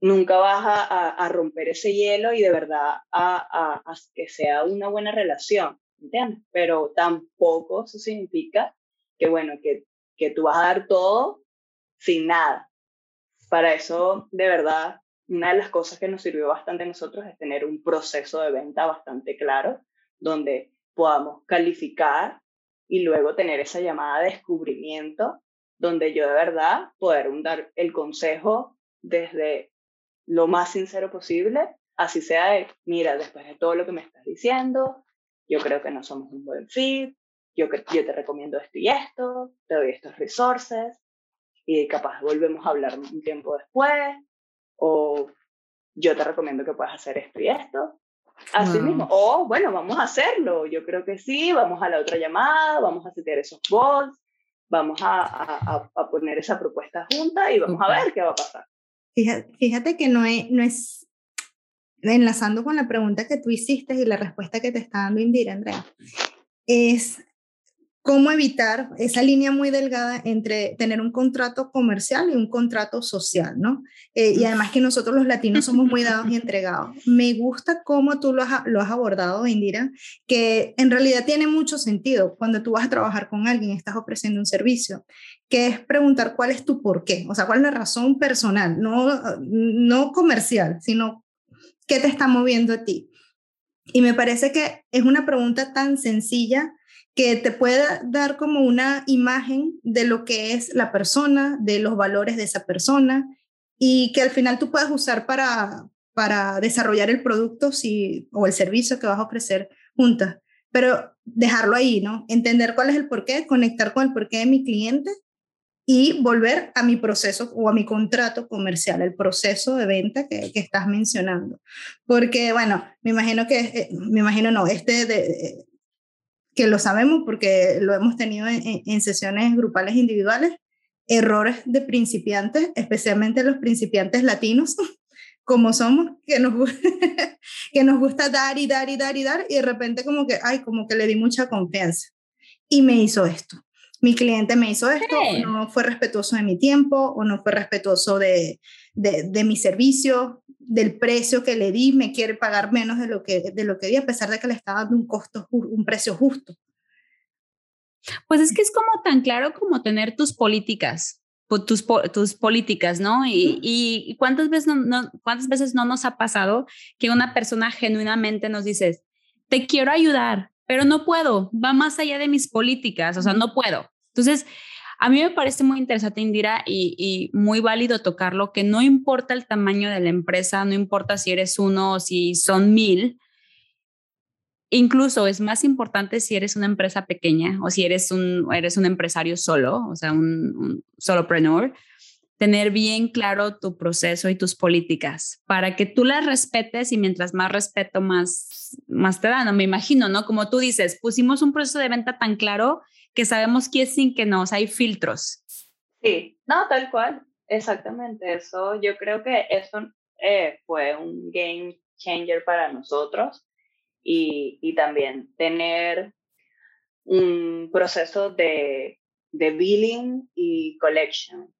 nunca vas a, a, romper ese hielo y de verdad a, a, que sea una buena relación, ¿entiendes? Pero tampoco eso significa que, bueno, que que tú vas a dar todo sin nada. Para eso, de verdad, una de las cosas que nos sirvió bastante a nosotros es tener un proceso de venta bastante claro, donde podamos calificar y luego tener esa llamada de descubrimiento, donde yo de verdad poder dar el consejo desde lo más sincero posible, así sea de, mira, después de todo lo que me estás diciendo, yo creo que no somos un buen fit, yo, yo te recomiendo esto y esto, te doy estos resources y capaz volvemos a hablar un tiempo después o yo te recomiendo que puedas hacer esto y esto. Así mismo, o bueno, vamos a hacerlo, yo creo que sí, vamos a la otra llamada, vamos a setear esos bots, vamos a, a, a, poner esa propuesta junta y vamos a ver qué va a pasar. Fíjate, fíjate que no es, no es, enlazando con la pregunta que tú hiciste y la respuesta que te está dando Indira, Andrea, es cómo evitar esa línea muy delgada entre tener un contrato comercial y un contrato social, ¿no? Eh, y además que nosotros los latinos somos muy dados y (laughs) entregados. Me gusta cómo tú lo has, lo has abordado, Indira, que en realidad tiene mucho sentido cuando tú vas a trabajar con alguien, estás ofreciendo un servicio, que es preguntar cuál es tu por qué, o sea, cuál es la razón personal, no, no comercial, sino qué te está moviendo a ti. Y me parece que es una pregunta tan sencilla que te pueda dar como una imagen de lo que es la persona, de los valores de esa persona y que al final tú puedas usar para, para desarrollar el producto o el servicio que vas a ofrecer juntas. Pero dejarlo ahí, ¿no? Entender cuál es el porqué, conectar con el porqué de mi cliente y volver a mi proceso o a mi contrato comercial, el proceso de venta que, que estás mencionando. Porque, bueno, me imagino que, eh, me imagino no, este de, que lo sabemos porque lo hemos tenido en, sesiones grupales individuales, errores de principiantes, especialmente los principiantes latinos, (laughs) como somos, que nos, (laughs) que nos gusta dar y dar y dar y dar, y de repente como que, ay, como que le di mucha confianza. Y me hizo esto. Mi cliente me hizo esto, no fue respetuoso de mi tiempo, o no fue respetuoso de, de, de mi servicio, del precio que le di, me quiere pagar menos de lo que, de lo que di, a pesar de que le estaba dando un costo, un precio justo. Pues es que es como tan claro como tener tus políticas, tus, tus políticas, ¿no? Y, y, cuántas, veces no, cuántas veces no nos ha pasado que una persona genuinamente nos dice, te quiero ayudar, pero no puedo, va más allá de mis políticas, o sea, no puedo. Entonces, a mí me parece muy interesante, Indira, y, muy válido tocarlo, que no importa el tamaño de la empresa, no importa si eres uno o si son mil, incluso es más importante si eres una empresa pequeña o si eres un, eres un empresario solo, o sea, un, un solopreneur, tener bien claro tu proceso y tus políticas para que tú las respetes y mientras más respeto, más, más te dan. Me imagino, ¿no? Como tú dices, pusimos un proceso de venta tan claro que sabemos que es sin que nos hay filtros. Sí, no, tal cual, exactamente eso. Yo creo que eso eh, fue un game changer para nosotros y, y también tener un proceso de, de billing y collection,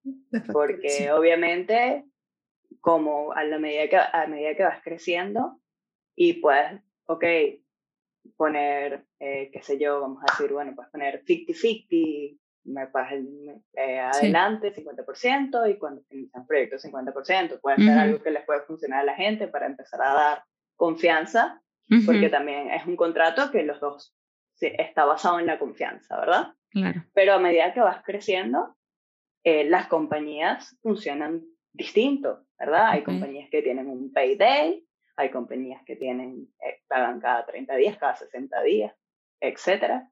porque obviamente como a la medida que a medida que vas creciendo y puedes, ok, poner, eh, qué sé yo, vamos a decir, bueno, puedes poner 50-50, me pasas eh, adelante 50% y cuando finalizan proyectos 50%, puede ser algo que les puede funcionar a la gente para empezar a dar confianza, porque también es un contrato que los dos está basado en la confianza, ¿verdad? Claro. Pero a medida que vas creciendo, eh, las compañías funcionan distinto, ¿verdad? Hay compañías que tienen un payday, hay compañías que tienen, eh, pagan cada 30 días, cada 60 días, etcétera.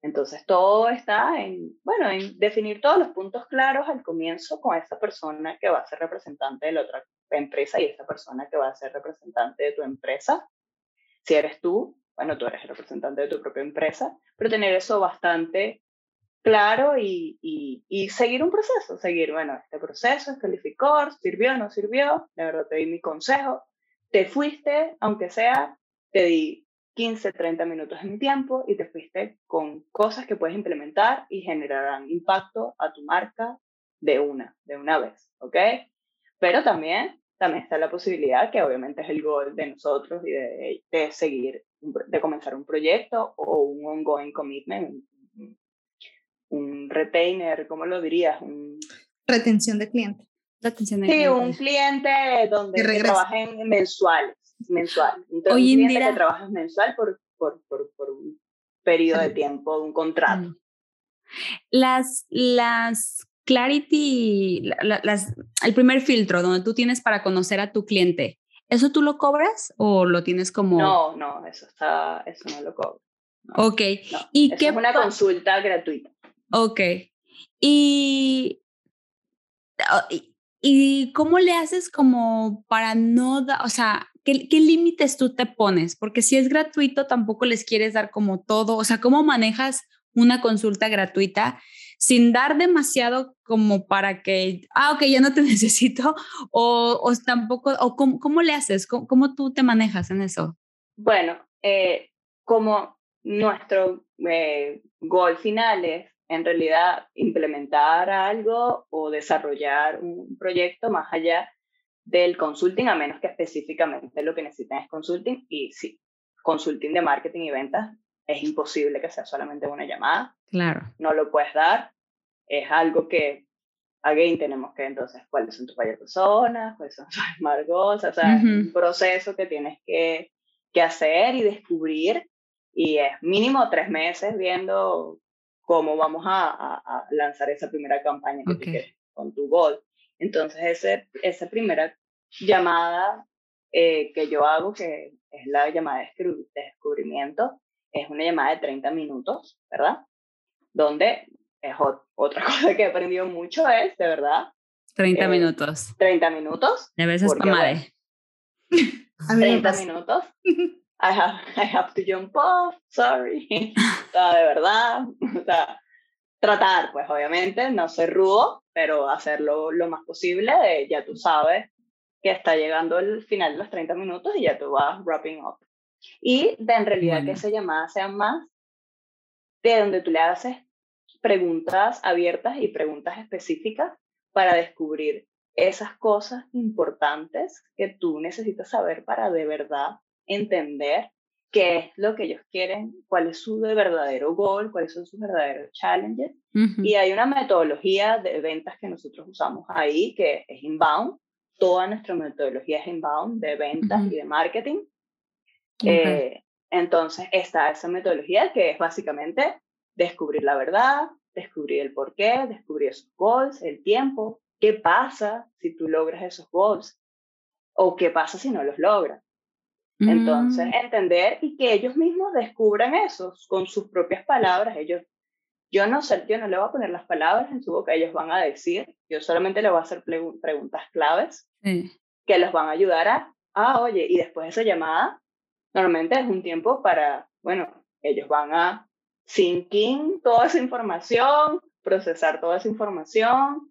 Entonces todo está en, bueno, en definir todos los puntos claros al comienzo con esa persona que va a ser representante de la otra empresa y esa persona que va a ser representante de tu empresa. Si eres tú, bueno, tú eres el representante de tu propia empresa, pero tener eso bastante claro y, y, seguir un proceso, seguir, bueno, este proceso es calificó, sirvió, no sirvió, de verdad te di mi consejo, te fuiste, aunque sea, te di 15, 30 minutos de mi tiempo y te fuiste con cosas que puedes implementar y generarán impacto a tu marca de una, de una vez, ¿ok? Pero también, también está la posibilidad, que obviamente es el gol de nosotros y de, seguir, de comenzar un proyecto o un ongoing commitment, un, retainer, ¿cómo lo dirías? Un, Retención de cliente. Retención de sí, un cliente donde trabajen mensuales mensual. Entonces, Hoy en día que trabajas mensual por, por, por, por, un periodo de tiempo, un contrato. Mm. Las, las Clarity, las, el primer filtro donde tú tienes para conocer a tu cliente, ¿eso tú lo cobras o lo tienes como...? No, no, eso, está, eso no lo cobro. ok. ¿Y qué es una consulta gratuita. Ok. Y, y, ¿Y cómo le haces como para no, dar, o sea, ¿qué, límites tú te pones? Porque si es gratuito, tampoco les quieres dar como todo. O sea, ¿cómo manejas una consulta gratuita sin dar demasiado como para que, ah, ok, ya no te (laughs) necesito? O, o tampoco, o cómo, cómo le haces? ¿Cómo, tú te manejas en eso? Bueno, eh, como nuestro eh, gol final es en realidad implementar algo o desarrollar un proyecto más allá del consulting, a menos que específicamente lo que necesitan es consulting. Y sí, consulting de marketing y ventas es imposible que sea solamente una llamada. Claro. No lo puedes dar. Es algo que, again, tenemos que entonces, cuáles son tus varias personas, cuáles son tus (laughs) amargos, o sea, un proceso que tienes que, que hacer y descubrir. Y es mínimo tres meses viendo cómo vamos a, a, lanzar esa primera campaña que quieres con tu gol. Entonces, ese, esa primera llamada eh, que yo hago, que es la llamada de descubrimiento, es una llamada de 30 minutos, ¿verdad? Donde es otra (laughs) cosa que he aprendido mucho es, de verdad. 30 eh, minutos. 30 minutos. De veces madre. 30 minutos. (laughs) I have, (laughs) I have to jump off, sorry. (laughs) de verdad. O sea, tratar, pues obviamente, no ser rudo, pero hacerlo lo más posible. ya tú sabes que está llegando el final de los 30 minutos y ya tú vas wrapping up. Y de en realidad que esa llamada sea más de donde tú le haces preguntas abiertas y preguntas específicas para descubrir esas cosas importantes que tú necesitas saber para de verdad entender qué es lo que ellos quieren, cuál es su verdadero goal, cuáles son sus verdaderos challenges. Y hay una metodología de ventas que nosotros usamos ahí, que es inbound. Toda nuestra metodología es inbound de ventas y de marketing. Eh, entonces está esa metodología que es básicamente descubrir la verdad, descubrir el por qué, descubrir esos goals, el tiempo, qué pasa si tú logras esos goals o qué pasa si no los logras. Entonces, mm. entender y que ellos mismos descubran eso con sus propias palabras. Ellos, yo no sé, yo no le voy a poner las palabras en su boca, ellos van a decir, yo solamente le voy a hacer preguntas claves que los van a ayudar a, ah, oye, y después de esa llamada, normalmente es un tiempo para, bueno, ellos van a sinking toda esa información, procesar toda esa información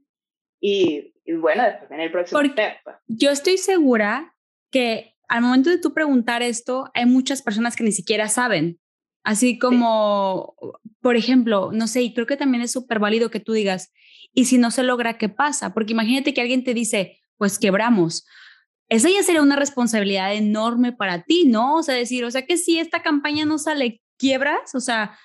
y, y bueno, después viene el próximo step. Pues. Yo estoy segura que al momento de tú preguntar esto, hay muchas personas que ni siquiera saben. Así como, por ejemplo, no sé, y creo que también es súper válido que tú digas, y si no se logra, ¿qué pasa? Porque imagínate que alguien te dice, pues quebramos. Esa ya sería una responsabilidad enorme para ti, ¿no? O sea, decir, o sea, que si esta campaña no sale, quiebras, o sea,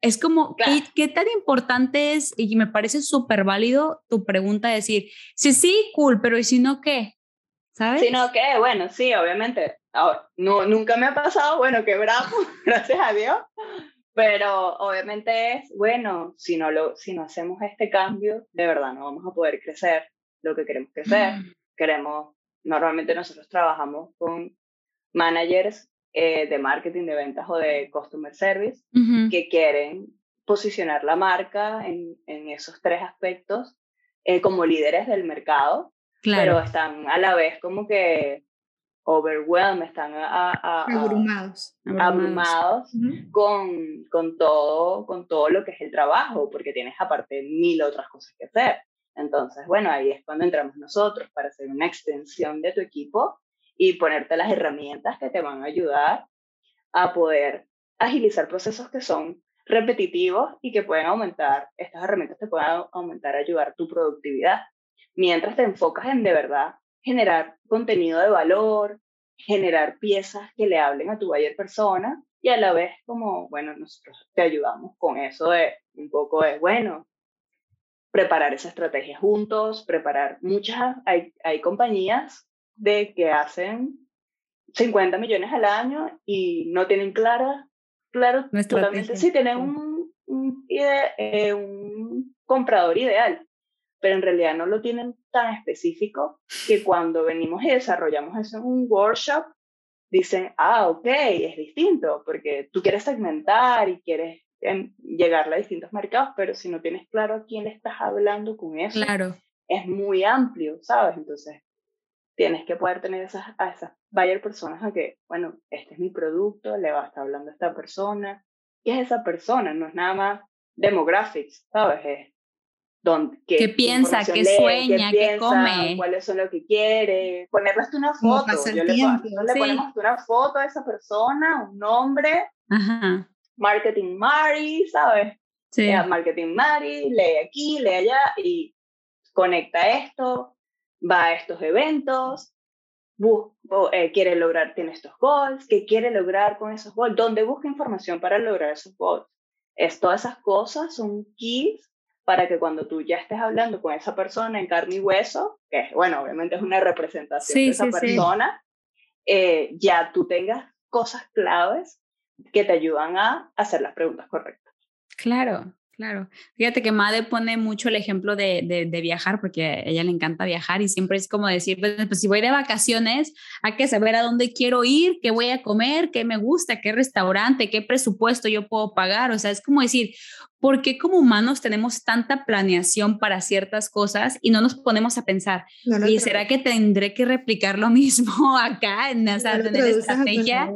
es como, ¿qué, tan importante es? Y me parece súper válido tu pregunta de decir, sí, sí, cool, pero ¿y si no qué? ¿Sabes? Si no qué, bueno, sí, obviamente. Ahora, no, nunca me ha pasado, bueno, quebramos, (laughs) gracias a Dios. Pero obviamente es, bueno, si no, lo, si no hacemos este cambio, de verdad no vamos a poder crecer lo que queremos crecer. Mm. Queremos, normalmente nosotros trabajamos con managers eh, de marketing, de ventas o de customer service que quieren posicionar la marca en, en esos tres aspectos eh, como líderes del mercado, pero están a la vez como que overwhelmed, están abrumados, abrumados. con, con, todo, con todo lo que es el trabajo, porque tienes aparte mil otras cosas que hacer. Entonces, bueno, ahí es cuando entramos nosotros para hacer una extensión de tu equipo y ponerte las herramientas que te van a ayudar a poder agilizar procesos que son repetitivos y que pueden aumentar, estas herramientas te pueden aumentar, ayudar tu productividad, mientras te enfocas en de verdad generar contenido de valor, generar piezas que le hablen a tu buyer persona y a la vez como, bueno, nosotros te ayudamos con eso de un poco de, bueno, preparar esa estrategia juntos, preparar muchas, hay, hay compañías de que hacen 50 millones al año y no tienen clara, claro, totalmente, sí, tienen un, un, eh, un comprador ideal, pero en realidad no lo tienen tan específico que cuando venimos y desarrollamos eso en un workshop, dicen, ah, ok, es distinto, porque tú quieres segmentar y quieres em, llegar a distintos mercados, pero si no tienes claro a quién le estás hablando con eso, claro. es muy amplio, ¿sabes? Entonces, tienes que poder tener esas, a esas buyer personas a que, bueno, este es mi producto, le va a estar hablando a esta persona. ¿Qué es esa persona? No es nada más demographics, ¿sabes? Es qué, ¿Qué piensa, qué sueña, qué, come. Cuáles son lo que quiere. Ponerle una foto. Yo le, le ponemos una foto a esa persona, un nombre. Ajá. Marketing Mari, ¿sabes? Sí. marketing Mari, lee aquí, lee allá y conecta esto, va a estos eventos, eh, quiere lograr, tiene estos goals, ¿qué quiere lograr con esos goals? ¿Dónde busca información para lograr esos goals? Es, todas esas cosas son keys para que cuando tú ya estés hablando con esa persona en carne y hueso, que bueno, obviamente es una representación de esa persona, eh, ya tú tengas cosas claves que te ayudan a hacer las preguntas correctas. Claro, Claro. Fíjate que Made pone mucho el ejemplo de, de, viajar porque a ella le encanta viajar y siempre es como decir, pues, pues, si voy de vacaciones, hay que saber a dónde quiero ir, qué voy a comer, qué me gusta, qué restaurante, qué presupuesto yo puedo pagar. O sea, es como decir, ¿por qué como humanos tenemos tanta planeación para ciertas cosas y no nos ponemos a pensar, ¿y será que tendré que replicar lo (laughs) mismo acá en esa tener estrategia?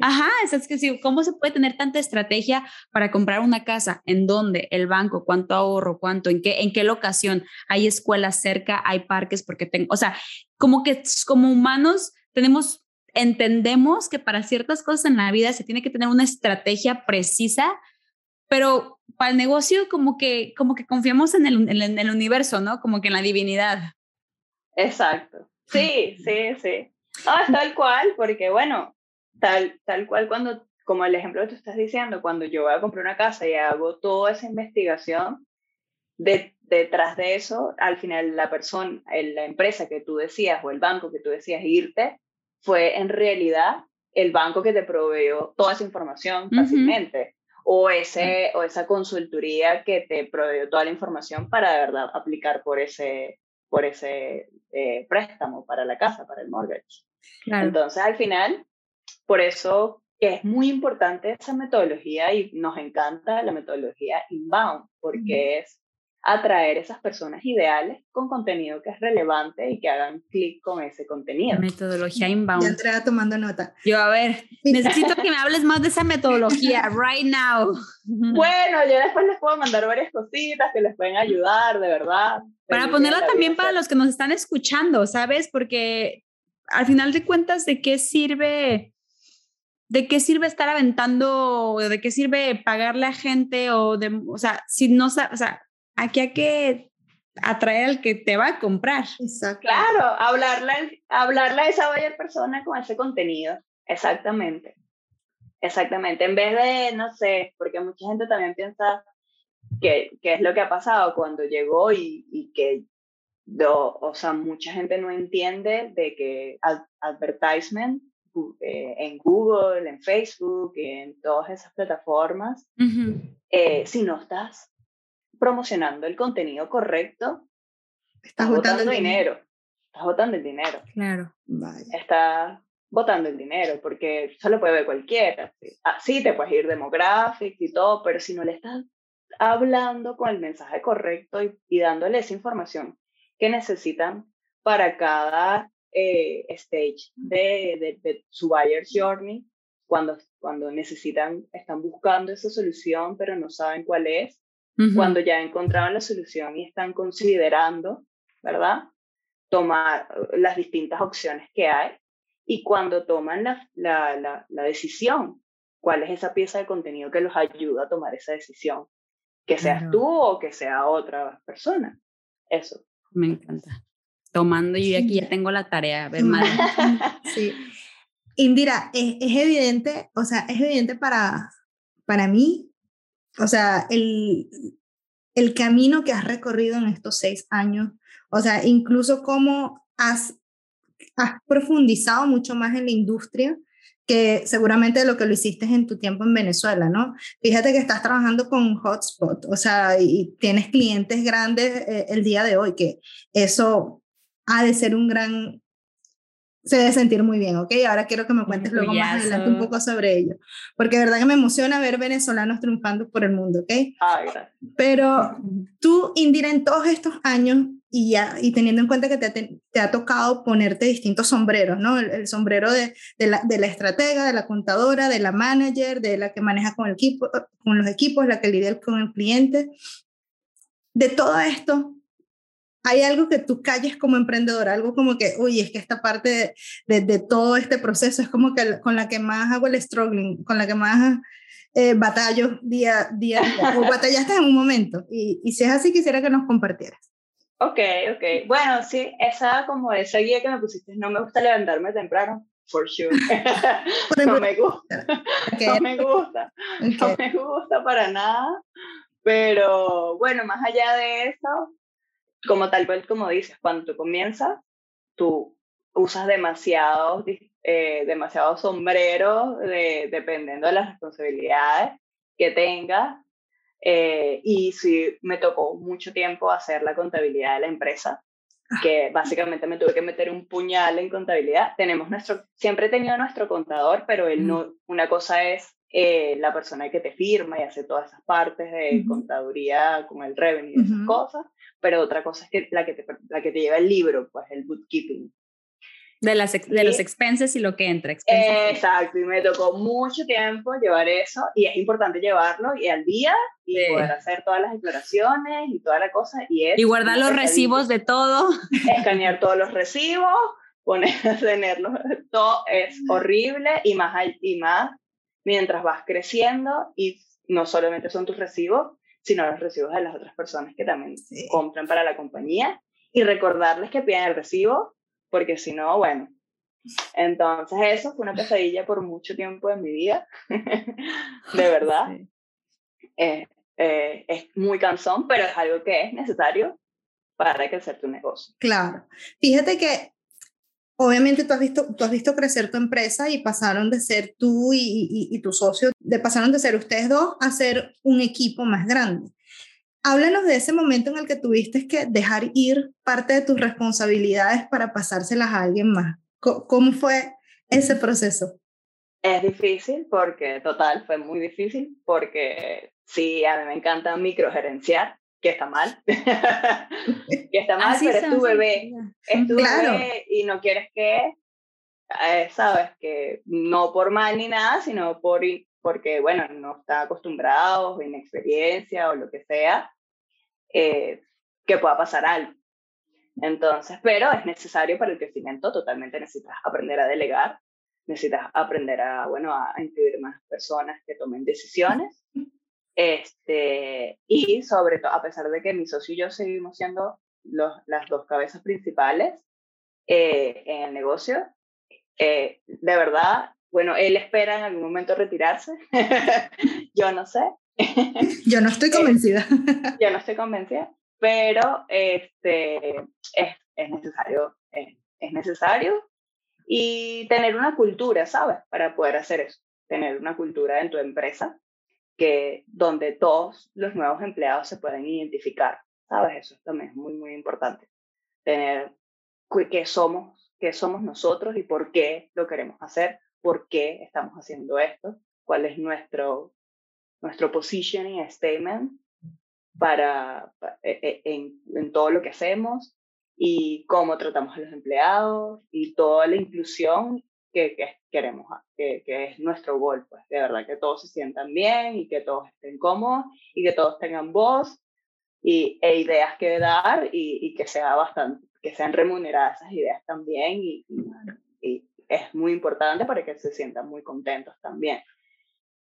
Ajá, es que sí, ¿cómo se puede tener tanta estrategia para comprar una casa? ¿En dónde? ¿El banco? ¿Cuánto ahorro? ¿Cuánto? ¿En qué, en qué locación? ¿Hay escuelas cerca? ¿Hay parques? Porque tengo, o sea, como que como humanos tenemos entendemos que para ciertas cosas en la vida se tiene que tener una estrategia precisa pero para el negocio como que, como que confiamos en el, en el universo, ¿no? Como que en la divinidad. Exacto. Sí, (laughs) sí, sí. Ah, tal cual, porque bueno, tal, tal cual cuando, como el ejemplo que tú estás diciendo, cuando yo voy a comprar una casa y hago toda esa investigación, de, detrás de eso, al final la persona, la empresa que tú decías o el banco que tú decías irte, fue en realidad el banco que te proveyó toda esa información fácilmente o, ese, o esa consultoría que te proveyó toda la información para de verdad aplicar por ese, por ese eh, préstamo para la casa, para el mortgage. Entonces, al final, por eso que es muy importante esa metodología y nos encanta la metodología inbound, porque es atraer esas personas ideales con contenido que es relevante y que hagan clic con ese contenido. Metodología inbound. Ya entré tomando nota. Yo, a ver, necesito que me hables más de esa metodología (laughs) right now. Bueno, yo después les puedo mandar varias cositas que les pueden ayudar, de verdad. Para ponerla también para los que nos están escuchando, ¿sabes? Porque al final de cuentas, ¿de qué sirve? ¿De qué sirve estar aventando? O ¿De qué sirve pagarle a gente? O, de, o sea, si no, o sea, aquí hay que atraer al que te va a comprar. Exacto. Claro, hablarle, hablarle a esa bella persona con ese contenido. Exactamente. Exactamente. En vez de, no sé, porque mucha gente también piensa que, que es lo que ha pasado cuando llegó y, y que o sea, mucha gente no entiende de que advertisement eh, en Google, en Facebook, en todas esas plataformas, eh, si no estás promocionando el contenido correcto, estás, botando, dinero. Estás botando el dinero. Claro. Estás botando el dinero, porque eso lo puede ver cualquiera. Ah, sí, te puedes ir demographics y todo, pero si no le estás hablando con el mensaje correcto y, y dándole esa información que necesitan para cada eh, stage de, de, su buyer's journey, cuando, cuando necesitan, están buscando esa solución, pero no saben cuál es, cuando ya encontraron la solución y están considerando, ¿verdad? Tomar las distintas opciones que hay y cuando toman la, la, la, la decisión, cuál es esa pieza de contenido que los ayuda a tomar esa decisión, que seas tú o que sea otra persona. Eso. Me encanta. Tomando, yo aquí ya (laughs) tengo la tarea, ver madre. (laughs) Sí. Indira, es, es, evidente, o sea, es evidente para, para mí, o sea, el, el camino que has recorrido en estos seis años, o sea, incluso cómo has, has profundizado mucho más en la industria, que seguramente lo que lo hiciste en tu tiempo en Venezuela, ¿no? Fíjate que estás trabajando con Hotspot, o sea, y tienes clientes grandes eh, el día de hoy, que eso ha de ser un gran, se debe sentir muy bien, ¿ok? Ahora quiero que me cuentes luego más adelante un poco sobre ello, porque de verdad que me emociona ver venezolanos triunfando por el mundo, ¿ok? Pero tú, Indira, en todos estos años y, ya, y teniendo en cuenta que te, te ha tocado ponerte distintos sombreros, ¿no? El, sombrero de, de, la, de, la, estratega, de la contadora, de la manager, de la que maneja con, el equipo, con los equipos, la que lidia con el cliente. De todo esto, ¿hay algo que tú calles como emprendedora? Algo como que, uy, es que esta parte de, de, todo este proceso es como que con la que más hago el struggling, con la que más eh, batallo día, día a día, o (laughs) batallaste en un momento. Y, y si es así, quisiera que nos compartieras. Ok, ok. Bueno, sí, esa como esa guía que me pusiste, no me gusta levantarme temprano, for sure. (laughs) no me gusta. (laughs) No me gusta. No me gusta para nada. Pero bueno, más allá de eso, como tal cual como dices, cuando tú comienzas, tú usas demasiados, eh, demasiados sombreros de, dependiendo de las responsabilidades que tengas eh, y sí, me tocó mucho tiempo hacer la contabilidad de la empresa, ah. que básicamente me tuve que meter un puñal en contabilidad. Tenemos nuestro, siempre he tenido nuestro contador, pero él no, una cosa es eh, la persona que te firma y hace todas esas partes de contaduría con el revenue y esas cosas, pero otra cosa es que la que, te, la que te lleva el libro, pues el bookkeeping. De, las, de los expenses y lo que entra. Exacto, y me tocó mucho tiempo llevar eso y es importante llevarlo y al día y poder hacer todas las declaraciones y toda la cosa. Y, y guardar los recibos de todo. (laughs) Escanear todos los recibos, poner, (laughs) tenerlos, todo es horrible y más, y más mientras vas creciendo y no solamente son tus recibos, sino los recibos de las otras personas que también compran para la compañía y recordarles que piden el recibo porque si no, bueno. Entonces eso fue una (laughs) pesadilla por mucho tiempo en mi vida, (laughs) de verdad. Eh, eh, es muy cansón, pero es algo que es necesario para crecer tu negocio. Claro. Fíjate que obviamente tú has visto, tú has visto crecer tu empresa y pasaron de ser tú y, y, y tu socio, de, pasaron de ser ustedes dos a ser un equipo más grande. Háblanos de ese momento en el que tuviste que dejar ir parte de tus responsabilidades para pasárselas a alguien más. ¿Cómo fue ese proceso? Es difícil porque, total, fue muy difícil porque sí, a mí me encanta microgerenciar, que está mal. (laughs) (laughs) que está mal, pero es tu bebé. Es tu bebé y no quieres que, eh, sabes, que no por mal ni nada, sino por porque, bueno, no está acostumbrado, inexperiencia o lo que sea, eh, que pueda pasar algo. Entonces, pero es necesario para el crecimiento, totalmente necesitas aprender a delegar, necesitas aprender a, bueno, a incluir más personas que tomen decisiones. Este, y sobre todo, a pesar de que mi socio y yo seguimos siendo los, las dos cabezas principales eh, en el negocio, eh, de verdad, bueno, él espera en algún momento retirarse, (laughs) yo no sé. (laughs) yo no estoy convencida. (laughs) yo no estoy convencida, pero este, es, es necesario, es, es necesario y tener una cultura, ¿sabes? Para poder hacer eso, tener una cultura en tu empresa que donde todos los nuevos empleados se pueden identificar, ¿sabes? Eso también es muy, muy importante. Tener qué somos, qué somos nosotros y por qué lo queremos hacer, por qué estamos haciendo esto, cuál es nuestro, nuestro positioning statement para, e, e, en, en todo lo que hacemos y cómo tratamos a los empleados y toda la inclusión que, queremos, que, que, es nuestro gol, pues de verdad que todos se sientan bien y que todos estén cómodos y que todos tengan voz y, e ideas que dar y, y que sea bastante, que sean remuneradas esas ideas también y, y, es muy importante para que se sientan muy contentos también.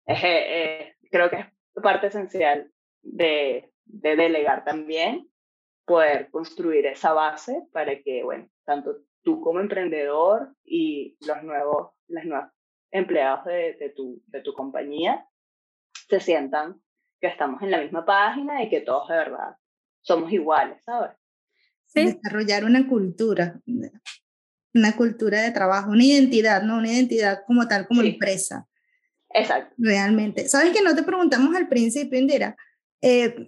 Eh, creo que es parte esencial de, de delegar también, poder construir esa base para que, bueno, tanto tú como emprendedor y los nuevos, los nuevos empleados de, de, tu, de tu compañía se sientan que estamos en la misma página y que todos de verdad somos iguales, ¿sabes? Sí. Desarrollar una cultura, una cultura de trabajo, una identidad, ¿no? Una identidad como tal, como empresa. Exacto. Realmente. ¿Sabes que no te preguntamos al principio, Indira? Eh,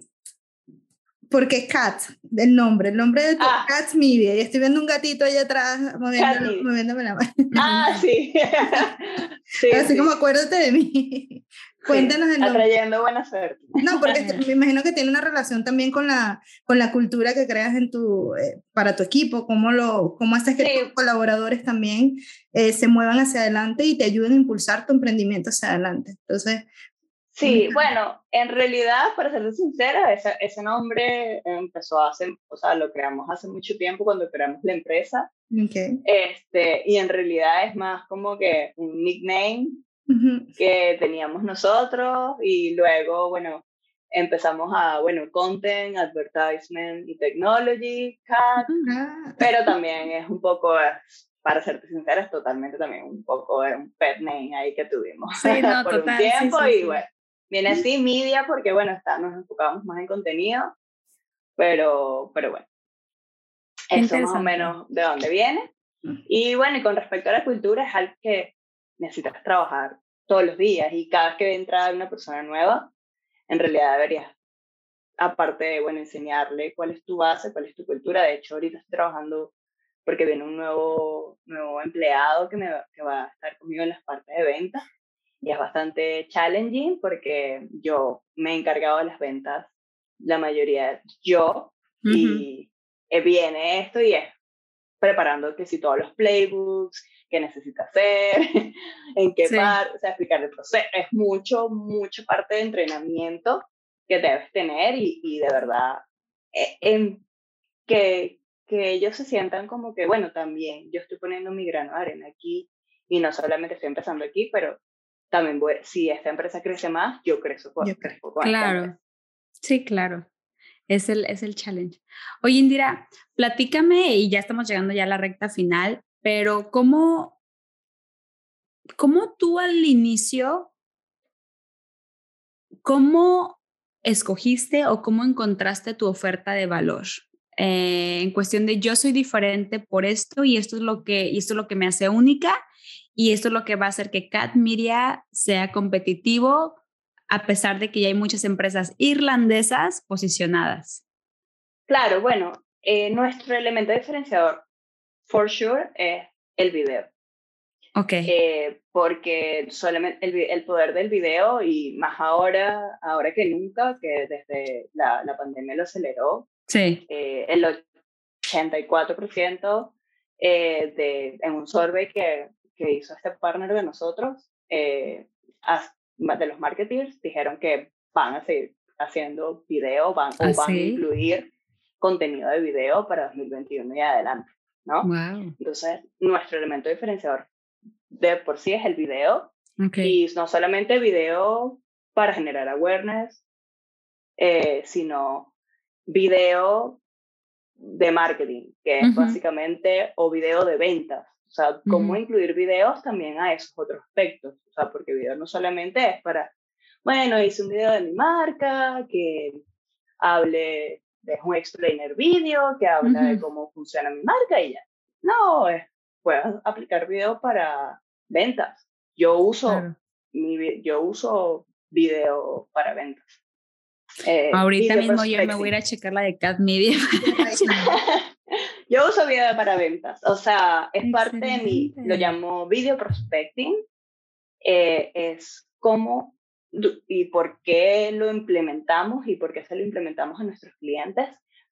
porque Cat, el nombre, el nombre de tu ah. Cat Media, y estoy viendo un gatito allá atrás moviéndome, moviéndome la mano. Ah, sí. (laughs) sí Así como acuérdate de mí. Cuéntanos el nombre. Atrayendo buena suerte. No, porque (laughs) me imagino que tiene una relación también con la, con la cultura que creas en tu, eh, para tu equipo, cómo, lo, cómo haces que tus colaboradores también eh, se muevan hacia adelante y te ayuden a impulsar tu emprendimiento hacia adelante. Entonces, Sí, (laughs) bueno, en realidad, para ser sincera, ese, ese, nombre empezó hace, o sea, lo creamos hace mucho tiempo cuando creamos la empresa. Okay. Este, y en realidad es más como que un nickname que teníamos nosotros y luego, bueno, empezamos a, bueno, content, advertisement y technology, cat, ah. pero también (laughs) es un poco, para serte sincera, es totalmente también un poco un pet name ahí que tuvimos sí, (laughs) no, por total, un tiempo sí, y bueno Viene así media porque, bueno, está, nos enfocamos más en contenido, pero, pero bueno, eso más o menos de dónde viene. Mm. Y bueno, y con respecto a la cultura, es algo que necesitas trabajar todos los días y cada vez que entra una persona nueva, en realidad deberías, aparte de, bueno, enseñarle cuál es tu base, cuál es tu cultura. De hecho, ahorita estoy trabajando porque viene un nuevo, nuevo empleado que, me, que va a estar conmigo en las partes de ventas y es bastante challenging porque yo me he encargado de las ventas, la mayoría yo, y viene esto y es preparando que si todos los playbooks, qué necesita hacer, (laughs) en qué parte, o sea, explicar el proceso, es mucho, mucho parte de entrenamiento que debes tener y, y de verdad, eh, en, que, que ellos se sientan como que, bueno, también yo estoy poniendo mi grano de arena aquí y no solamente estoy empezando aquí, pero también voy, si esta empresa crece más, yo crezco con, yo crezco Claro, sí, claro. Es el, es el challenge. Oye, Indira, platícame, y ya estamos llegando ya a la recta final, pero ¿cómo, cómo tú al inicio, cómo escogiste o cómo encontraste tu oferta de valor? Eh, en cuestión de yo soy diferente por esto y esto es lo que, y esto es lo que me hace única y esto es lo que va a hacer que Cat Media sea competitivo a pesar de que ya hay muchas empresas irlandesas posicionadas. Claro, bueno, eh, nuestro elemento diferenciador, for sure, es el video. Ok. Eh, porque solamente el, el, poder del video y más ahora, ahora que nunca, que desde la, la pandemia lo aceleró. Sí. Eh, el 84% eh, de, en un survey que que hizo este partner de nosotros, eh, de los marketers, dijeron que van a seguir haciendo video van, o van a incluir contenido de video para 2021 y adelante, ¿no? Wow. Entonces, nuestro elemento diferenciador de por sí es el video. Y no solamente video para generar awareness, eh, sino video de marketing, que es básicamente, o video de ventas. O sea, cómo incluir videos también a esos otros aspectos. O sea, porque video no solamente es para, bueno, hice un video de mi marca, que hable, de un explainer video, que habla de cómo funciona mi marca y ya. No, es, puedes aplicar video para ventas. Yo uso, mi, yo uso video para ventas. Eh, Ahorita mismo yo me voy a ir a checar la de Cat Media. (laughs) yo uso video para ventas, o sea, es parte de mi, lo llamo video prospecting, eh, es cómo y por qué lo implementamos y por qué se lo implementamos a nuestros clientes,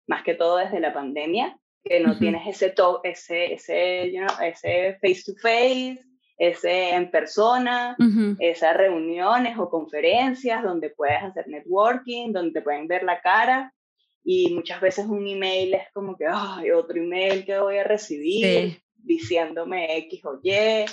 más que todo desde la pandemia, que no tienes ese, to ese, ese, ese face to face, ese en persona, esas reuniones o conferencias donde puedes hacer networking, donde te pueden ver la cara y muchas veces un email es como que, ay, otro email que voy a recibir diciéndome X o Y.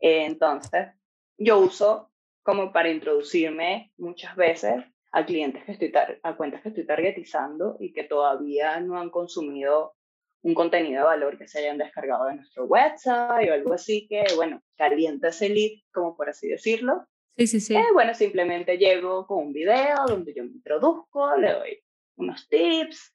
Entonces, yo uso como para introducirme muchas veces a clientes que estoy, a cuentas que estoy targetizando y que todavía no han consumido un contenido de valor que se hayan descargado de nuestro website o algo así que, bueno, calienta ese lead, como por así decirlo. Sí, sí, sí. Eh, bueno, simplemente llego con un video donde yo me introduzco, le doy unos tips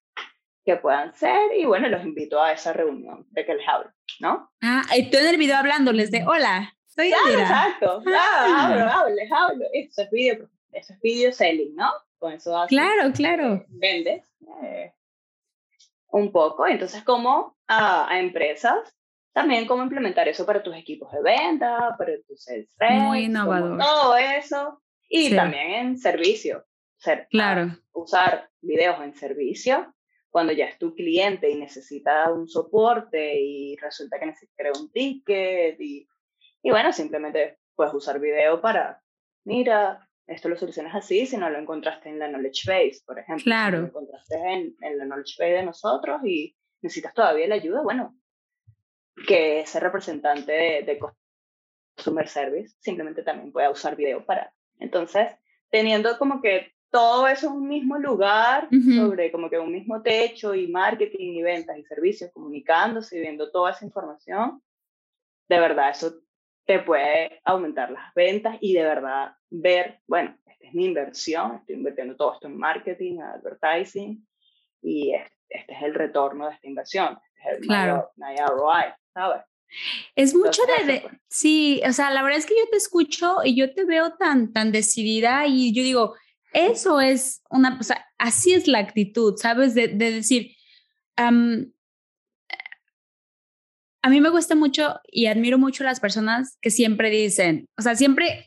que puedan ser y bueno, los invito a esa reunión de que les hablo, ¿no? Ah, estoy en el video hablándoles de hola, soy claro, exacto, claro, hablo, hablo, les hablo. Eso es video, eso es video selling, ¿no? Con eso haces, Claro, claro. Vendes. Eh, un poco. Entonces, como a, a, empresas, también cómo implementar eso para tus equipos de venta, para tus sales Muy innovador. Todo eso. Y también en servicio. Ser, claro. Usar videos en servicio cuando ya es tu cliente y necesita un soporte y resulta que necesita crear un ticket y, y bueno, simplemente puedes usar video para, mira, esto lo solucionas así si no lo encontraste en la knowledge base, por ejemplo. Claro. Si lo encontraste en, en, la knowledge base de nosotros y necesitas todavía la ayuda, bueno, que ese representante de, de Customer Service simplemente también pueda usar video para. Entonces, teniendo como que todo eso en un mismo lugar, sobre como que un mismo techo y marketing y ventas y servicios, comunicándose y viendo toda esa información, de verdad, eso te puede aumentar las ventas y de verdad ver, bueno, esta es mi inversión, estoy invirtiendo todo esto en marketing, advertising, y este, es el retorno de esta inversión, este es el claro. ROI, ¿sabes? Es mucho de, pues. sí, o sea, la verdad es que yo te escucho y yo te veo tan, tan decidida y yo digo, eso es una, o sea, así es la actitud, ¿sabes? De, de decir, a mí me gusta mucho y admiro mucho las personas que siempre dicen, o sea, siempre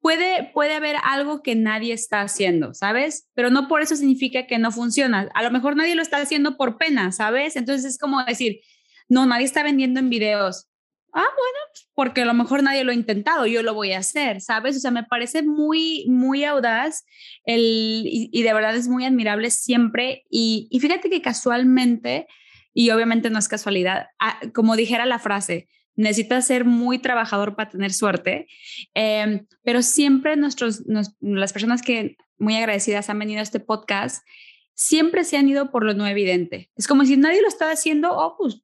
puede, puede haber algo que nadie está haciendo, ¿sabes? Pero no por eso significa que no funciona. A lo mejor nadie lo está haciendo por pena, ¿sabes? Entonces es como decir, no, nadie está vendiendo en videos. Ah, bueno, porque a lo mejor nadie lo ha intentado, yo lo voy a hacer, ¿sabes? O sea, me parece muy, muy audaz el, y, de verdad es muy admirable siempre. Y, y fíjate que casualmente y obviamente no es casualidad. Ah, como dijera la frase, necesitas ser muy trabajador para tener suerte, em, pero siempre nuestros, las personas que muy agradecidas han venido a este podcast, siempre se han ido por lo no evidente. Es como si nadie lo estaba haciendo, oh, pues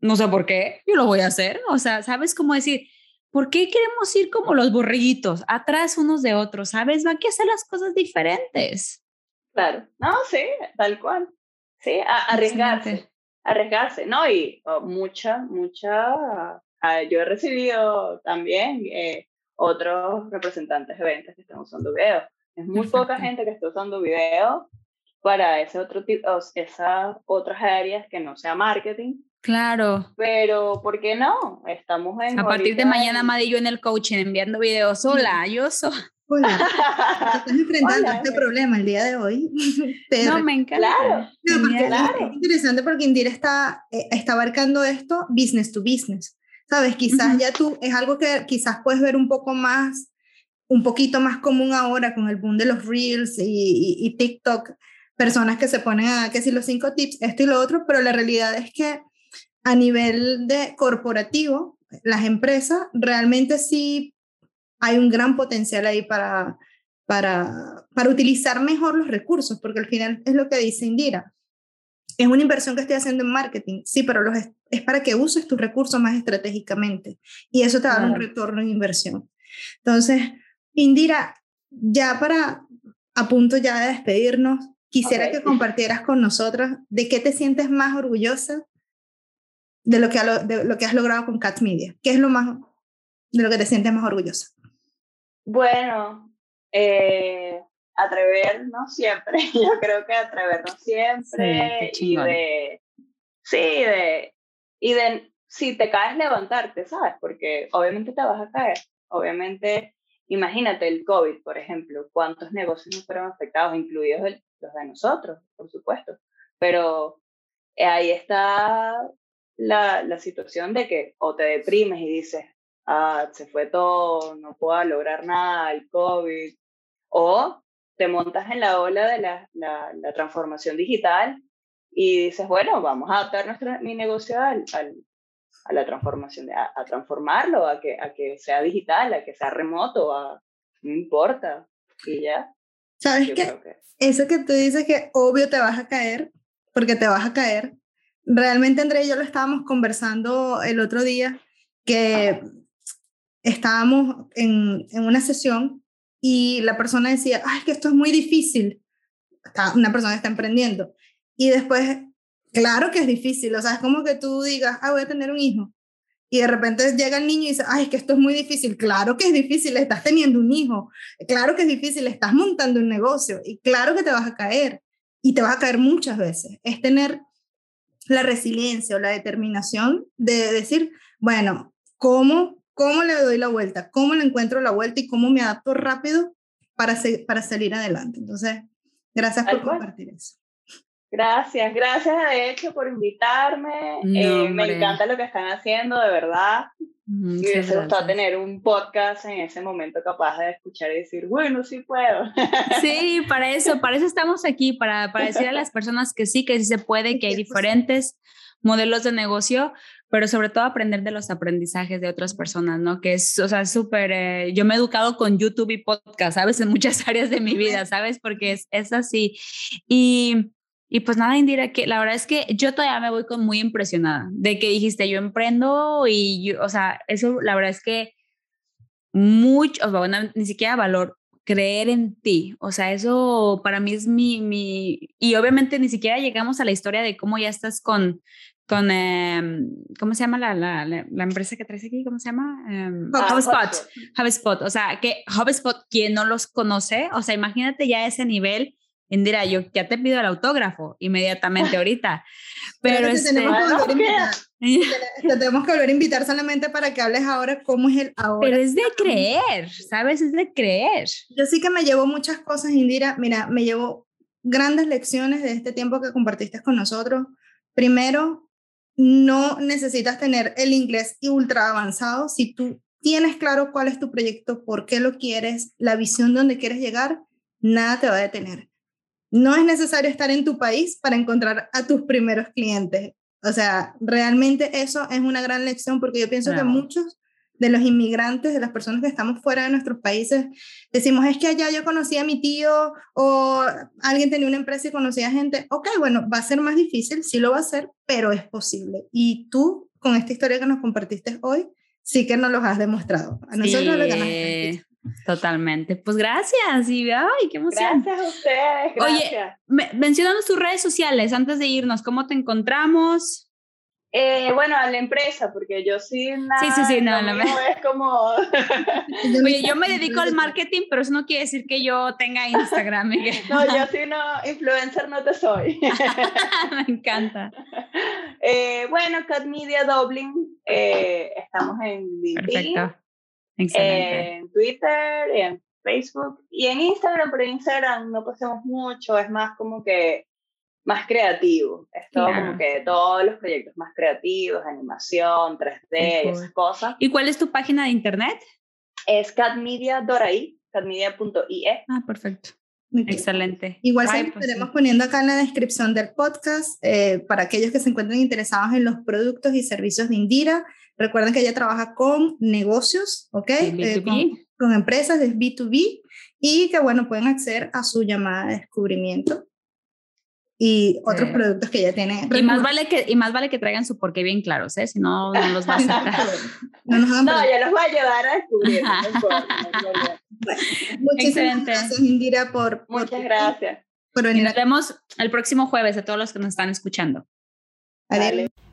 no, sé por qué, yo lo voy a hacer. O sea, ¿sabes cómo decir? ¿Por qué queremos ir como los borreguitos, atrás unos de otros? ¿Sabes? Va a que hacer las cosas diferentes. Claro, no, sí, tal cual. Sí, arriesgarse, arriesgarse, ¿no? Y oh, mucha, mucha, ah, yo he recibido también eh, otros representantes de ventas que están usando video. Es muy poca gente que está usando video para ese otro tipo, esas otras áreas que no sea marketing. Claro. Pero, ¿por qué no? Estamos en. A partir de mañana, Madi, yo en el coaching enviando videos. Hola, (laughs) yo soy. Hola, (laughs) estás enfrentando este problema el día de hoy. (laughs) Pero, no, me encanta. Claro, no, Es interesante porque Indira está, eh, está abarcando esto business to business. ¿Sabes? Quizás ya tú, es algo que quizás puedes ver un poco más, un poquito más común ahora con el boom de los reels y, y, TikTok, personas que se ponen a que si los cinco tips, esto y lo otro, pero la realidad es que a nivel de corporativo, las empresas realmente sí hay un gran potencial ahí para, para, para utilizar mejor los recursos, porque al final es lo que dice Indira. Es una inversión que estoy haciendo en marketing, sí, pero los, es para que uses tus recursos más estratégicamente y eso te va a dar un retorno en inversión. Entonces, Indira, ya para a punto ya de despedirnos, quisiera que compartieras con nosotros de qué te sientes más orgullosa de lo que, de lo que has logrado con Cat Media. ¿Qué es lo más de lo que te sientes más orgullosa? Bueno, eh, atrevernos siempre. (laughs) Yo creo que atrevernos siempre y de sí, de y de si te caes levantarte, ¿sabes? Porque obviamente te vas a caer. Obviamente, imagínate el COVID, por ejemplo, cuántos negocios no fueron afectados, incluidos los de nosotros, por supuesto. Pero eh, ahí está la, la situación de que o te deprimes y dices, ah, se fue todo, no puedo lograr nada, el COVID, o te montas en la ola de la, la, la transformación digital y dices, bueno, vamos a adaptar nuestro, mi negocio al, al, a la transformación, a, a, transformarlo, a que, a que sea digital, a que sea remoto, a, no importa, y ya. ¿Sabes qué? Que... Eso que tú dices que obvio te vas a caer, porque te vas a caer, realmente André y yo lo estábamos conversando el otro día, que estábamos en, en una sesión y la persona decía, ay, que esto es muy difícil. Está, una persona está emprendiendo. Y después, claro que es difícil, o sea, es como que tú digas, ah, voy a tener un hijo. Y de repente llega el niño y dice, ay, que esto es muy difícil. Claro que es difícil, estás teniendo un hijo. Claro que es difícil, estás montando un negocio. Y claro que te vas a caer. Y te vas a caer muchas veces. Es tener la resiliencia o la determinación de decir, bueno, ¿cómo cómo le doy la vuelta, cómo le encuentro la vuelta y cómo me adapto rápido para, para salir adelante. Entonces, gracias por compartir eso. Gracias, gracias de hecho por invitarme. Eh, me encanta lo que están haciendo, de verdad. Me hubiese gustado tener un podcast en ese momento capaz de escuchar y decir, bueno, sí puedo. Sí, (laughs) para eso, para eso estamos aquí, para, para decir a las personas que sí, que sí se puede, (laughs) que hay diferentes modelos de negocio, pero sobre todo aprender de los aprendizajes de otras personas, ¿no? Que es, o sea, súper, eh, yo me he educado con YouTube y podcast, ¿sabes? En muchas (laughs) áreas de mi vida, ¿sabes? Porque es, es así. Y, y pues nada, Indira, que la verdad es que yo todavía me voy con muy impresionada de que dijiste, yo emprendo y, yo, o sea, eso la verdad es que mucho, o sea, bueno, ni siquiera valor, creer en ti. O sea, eso para mí es mi, mi, y obviamente ni siquiera llegamos a la historia de cómo ya estás con, con, em, ¿cómo se llama la, la, la, empresa que traes aquí? ¿Cómo se llama? Um, HubSpot. HubSpot. O sea, que HubSpot, quien no los conoce, o sea, imagínate ya ese nivel. Indira, yo ya te pido el autógrafo inmediatamente ahorita. (laughs) Pero, este, tenemos, que volver a (laughs) te tenemos que volver a invitar solamente para que hables ahora cómo es el ahora. Pero es de creer, ¿sabes? Es de creer. Yo sí que me llevo muchas cosas, Indira. Mira, me llevo grandes lecciones de este tiempo que compartiste con nosotros. Primero, no necesitas tener el inglés ultra avanzado. Si tú tienes claro cuál es tu proyecto, por qué lo quieres, la visión donde quieres llegar, nada te va a detener. No es necesario estar en tu país para encontrar a tus primeros clientes. O sea, realmente eso es una gran lección porque yo pienso que muchos de los inmigrantes, de las personas que estamos fuera de nuestros países, decimos, es que allá yo conocí a mi tío o alguien tenía una empresa y conocía gente. Ok, bueno, va a ser más difícil, sí lo va a ser, pero es posible. Y tú, con esta historia que nos compartiste hoy, sí que nos lo has demostrado. A nosotros lo ganaste. Totalmente. Pues gracias y ay, qué emoción. Gracias a ustedes. Gracias. Oye, mencionando tus redes sociales antes de irnos, ¿cómo te encontramos? Eh, bueno, a la empresa, porque yo sí nada, Sí, sí, sí, no, no me... es como... (laughs) Oye, yo me (laughs) dedico al marketing, pero eso no quiere decir que yo tenga Instagram. (laughs) no, yo sí no, influencer no te soy. me encanta. Eh, bueno, Cat Media Dublin, eh, estamos en LinkedIn, Perfecto. Excelente. en Twitter, en Facebook y en Instagram, pero en Instagram no pasamos mucho, es más como que más creativo. Es todo como que todos los proyectos más creativos, animación, 3D, esas cosas. ¿Y cuál es tu página de internet? Es catmedia.ai, catmedia.ie. Ah, perfecto. Excelente. Igual se pues estaremos poniendo acá en la descripción del podcast eh, para aquellos que se encuentren interesados en los productos y servicios de Indira. Recuerden que ella trabaja con negocios, ¿ok? Eh, con, empresas, es B2B y que, bueno, pueden acceder a su llamada de descubrimiento y otros productos que ella tiene. Y más, vale que, y más vale que traigan su porqué bien claros, ¿eh? Si no, no los va a (laughs) sacar. no, nos no ya los va a ayudar a descubrir. muchísimas gracias, Indira, por... Muchas gracias. Por venir. Y nos vemos el próximo jueves a todos los que nos están escuchando. Adiós.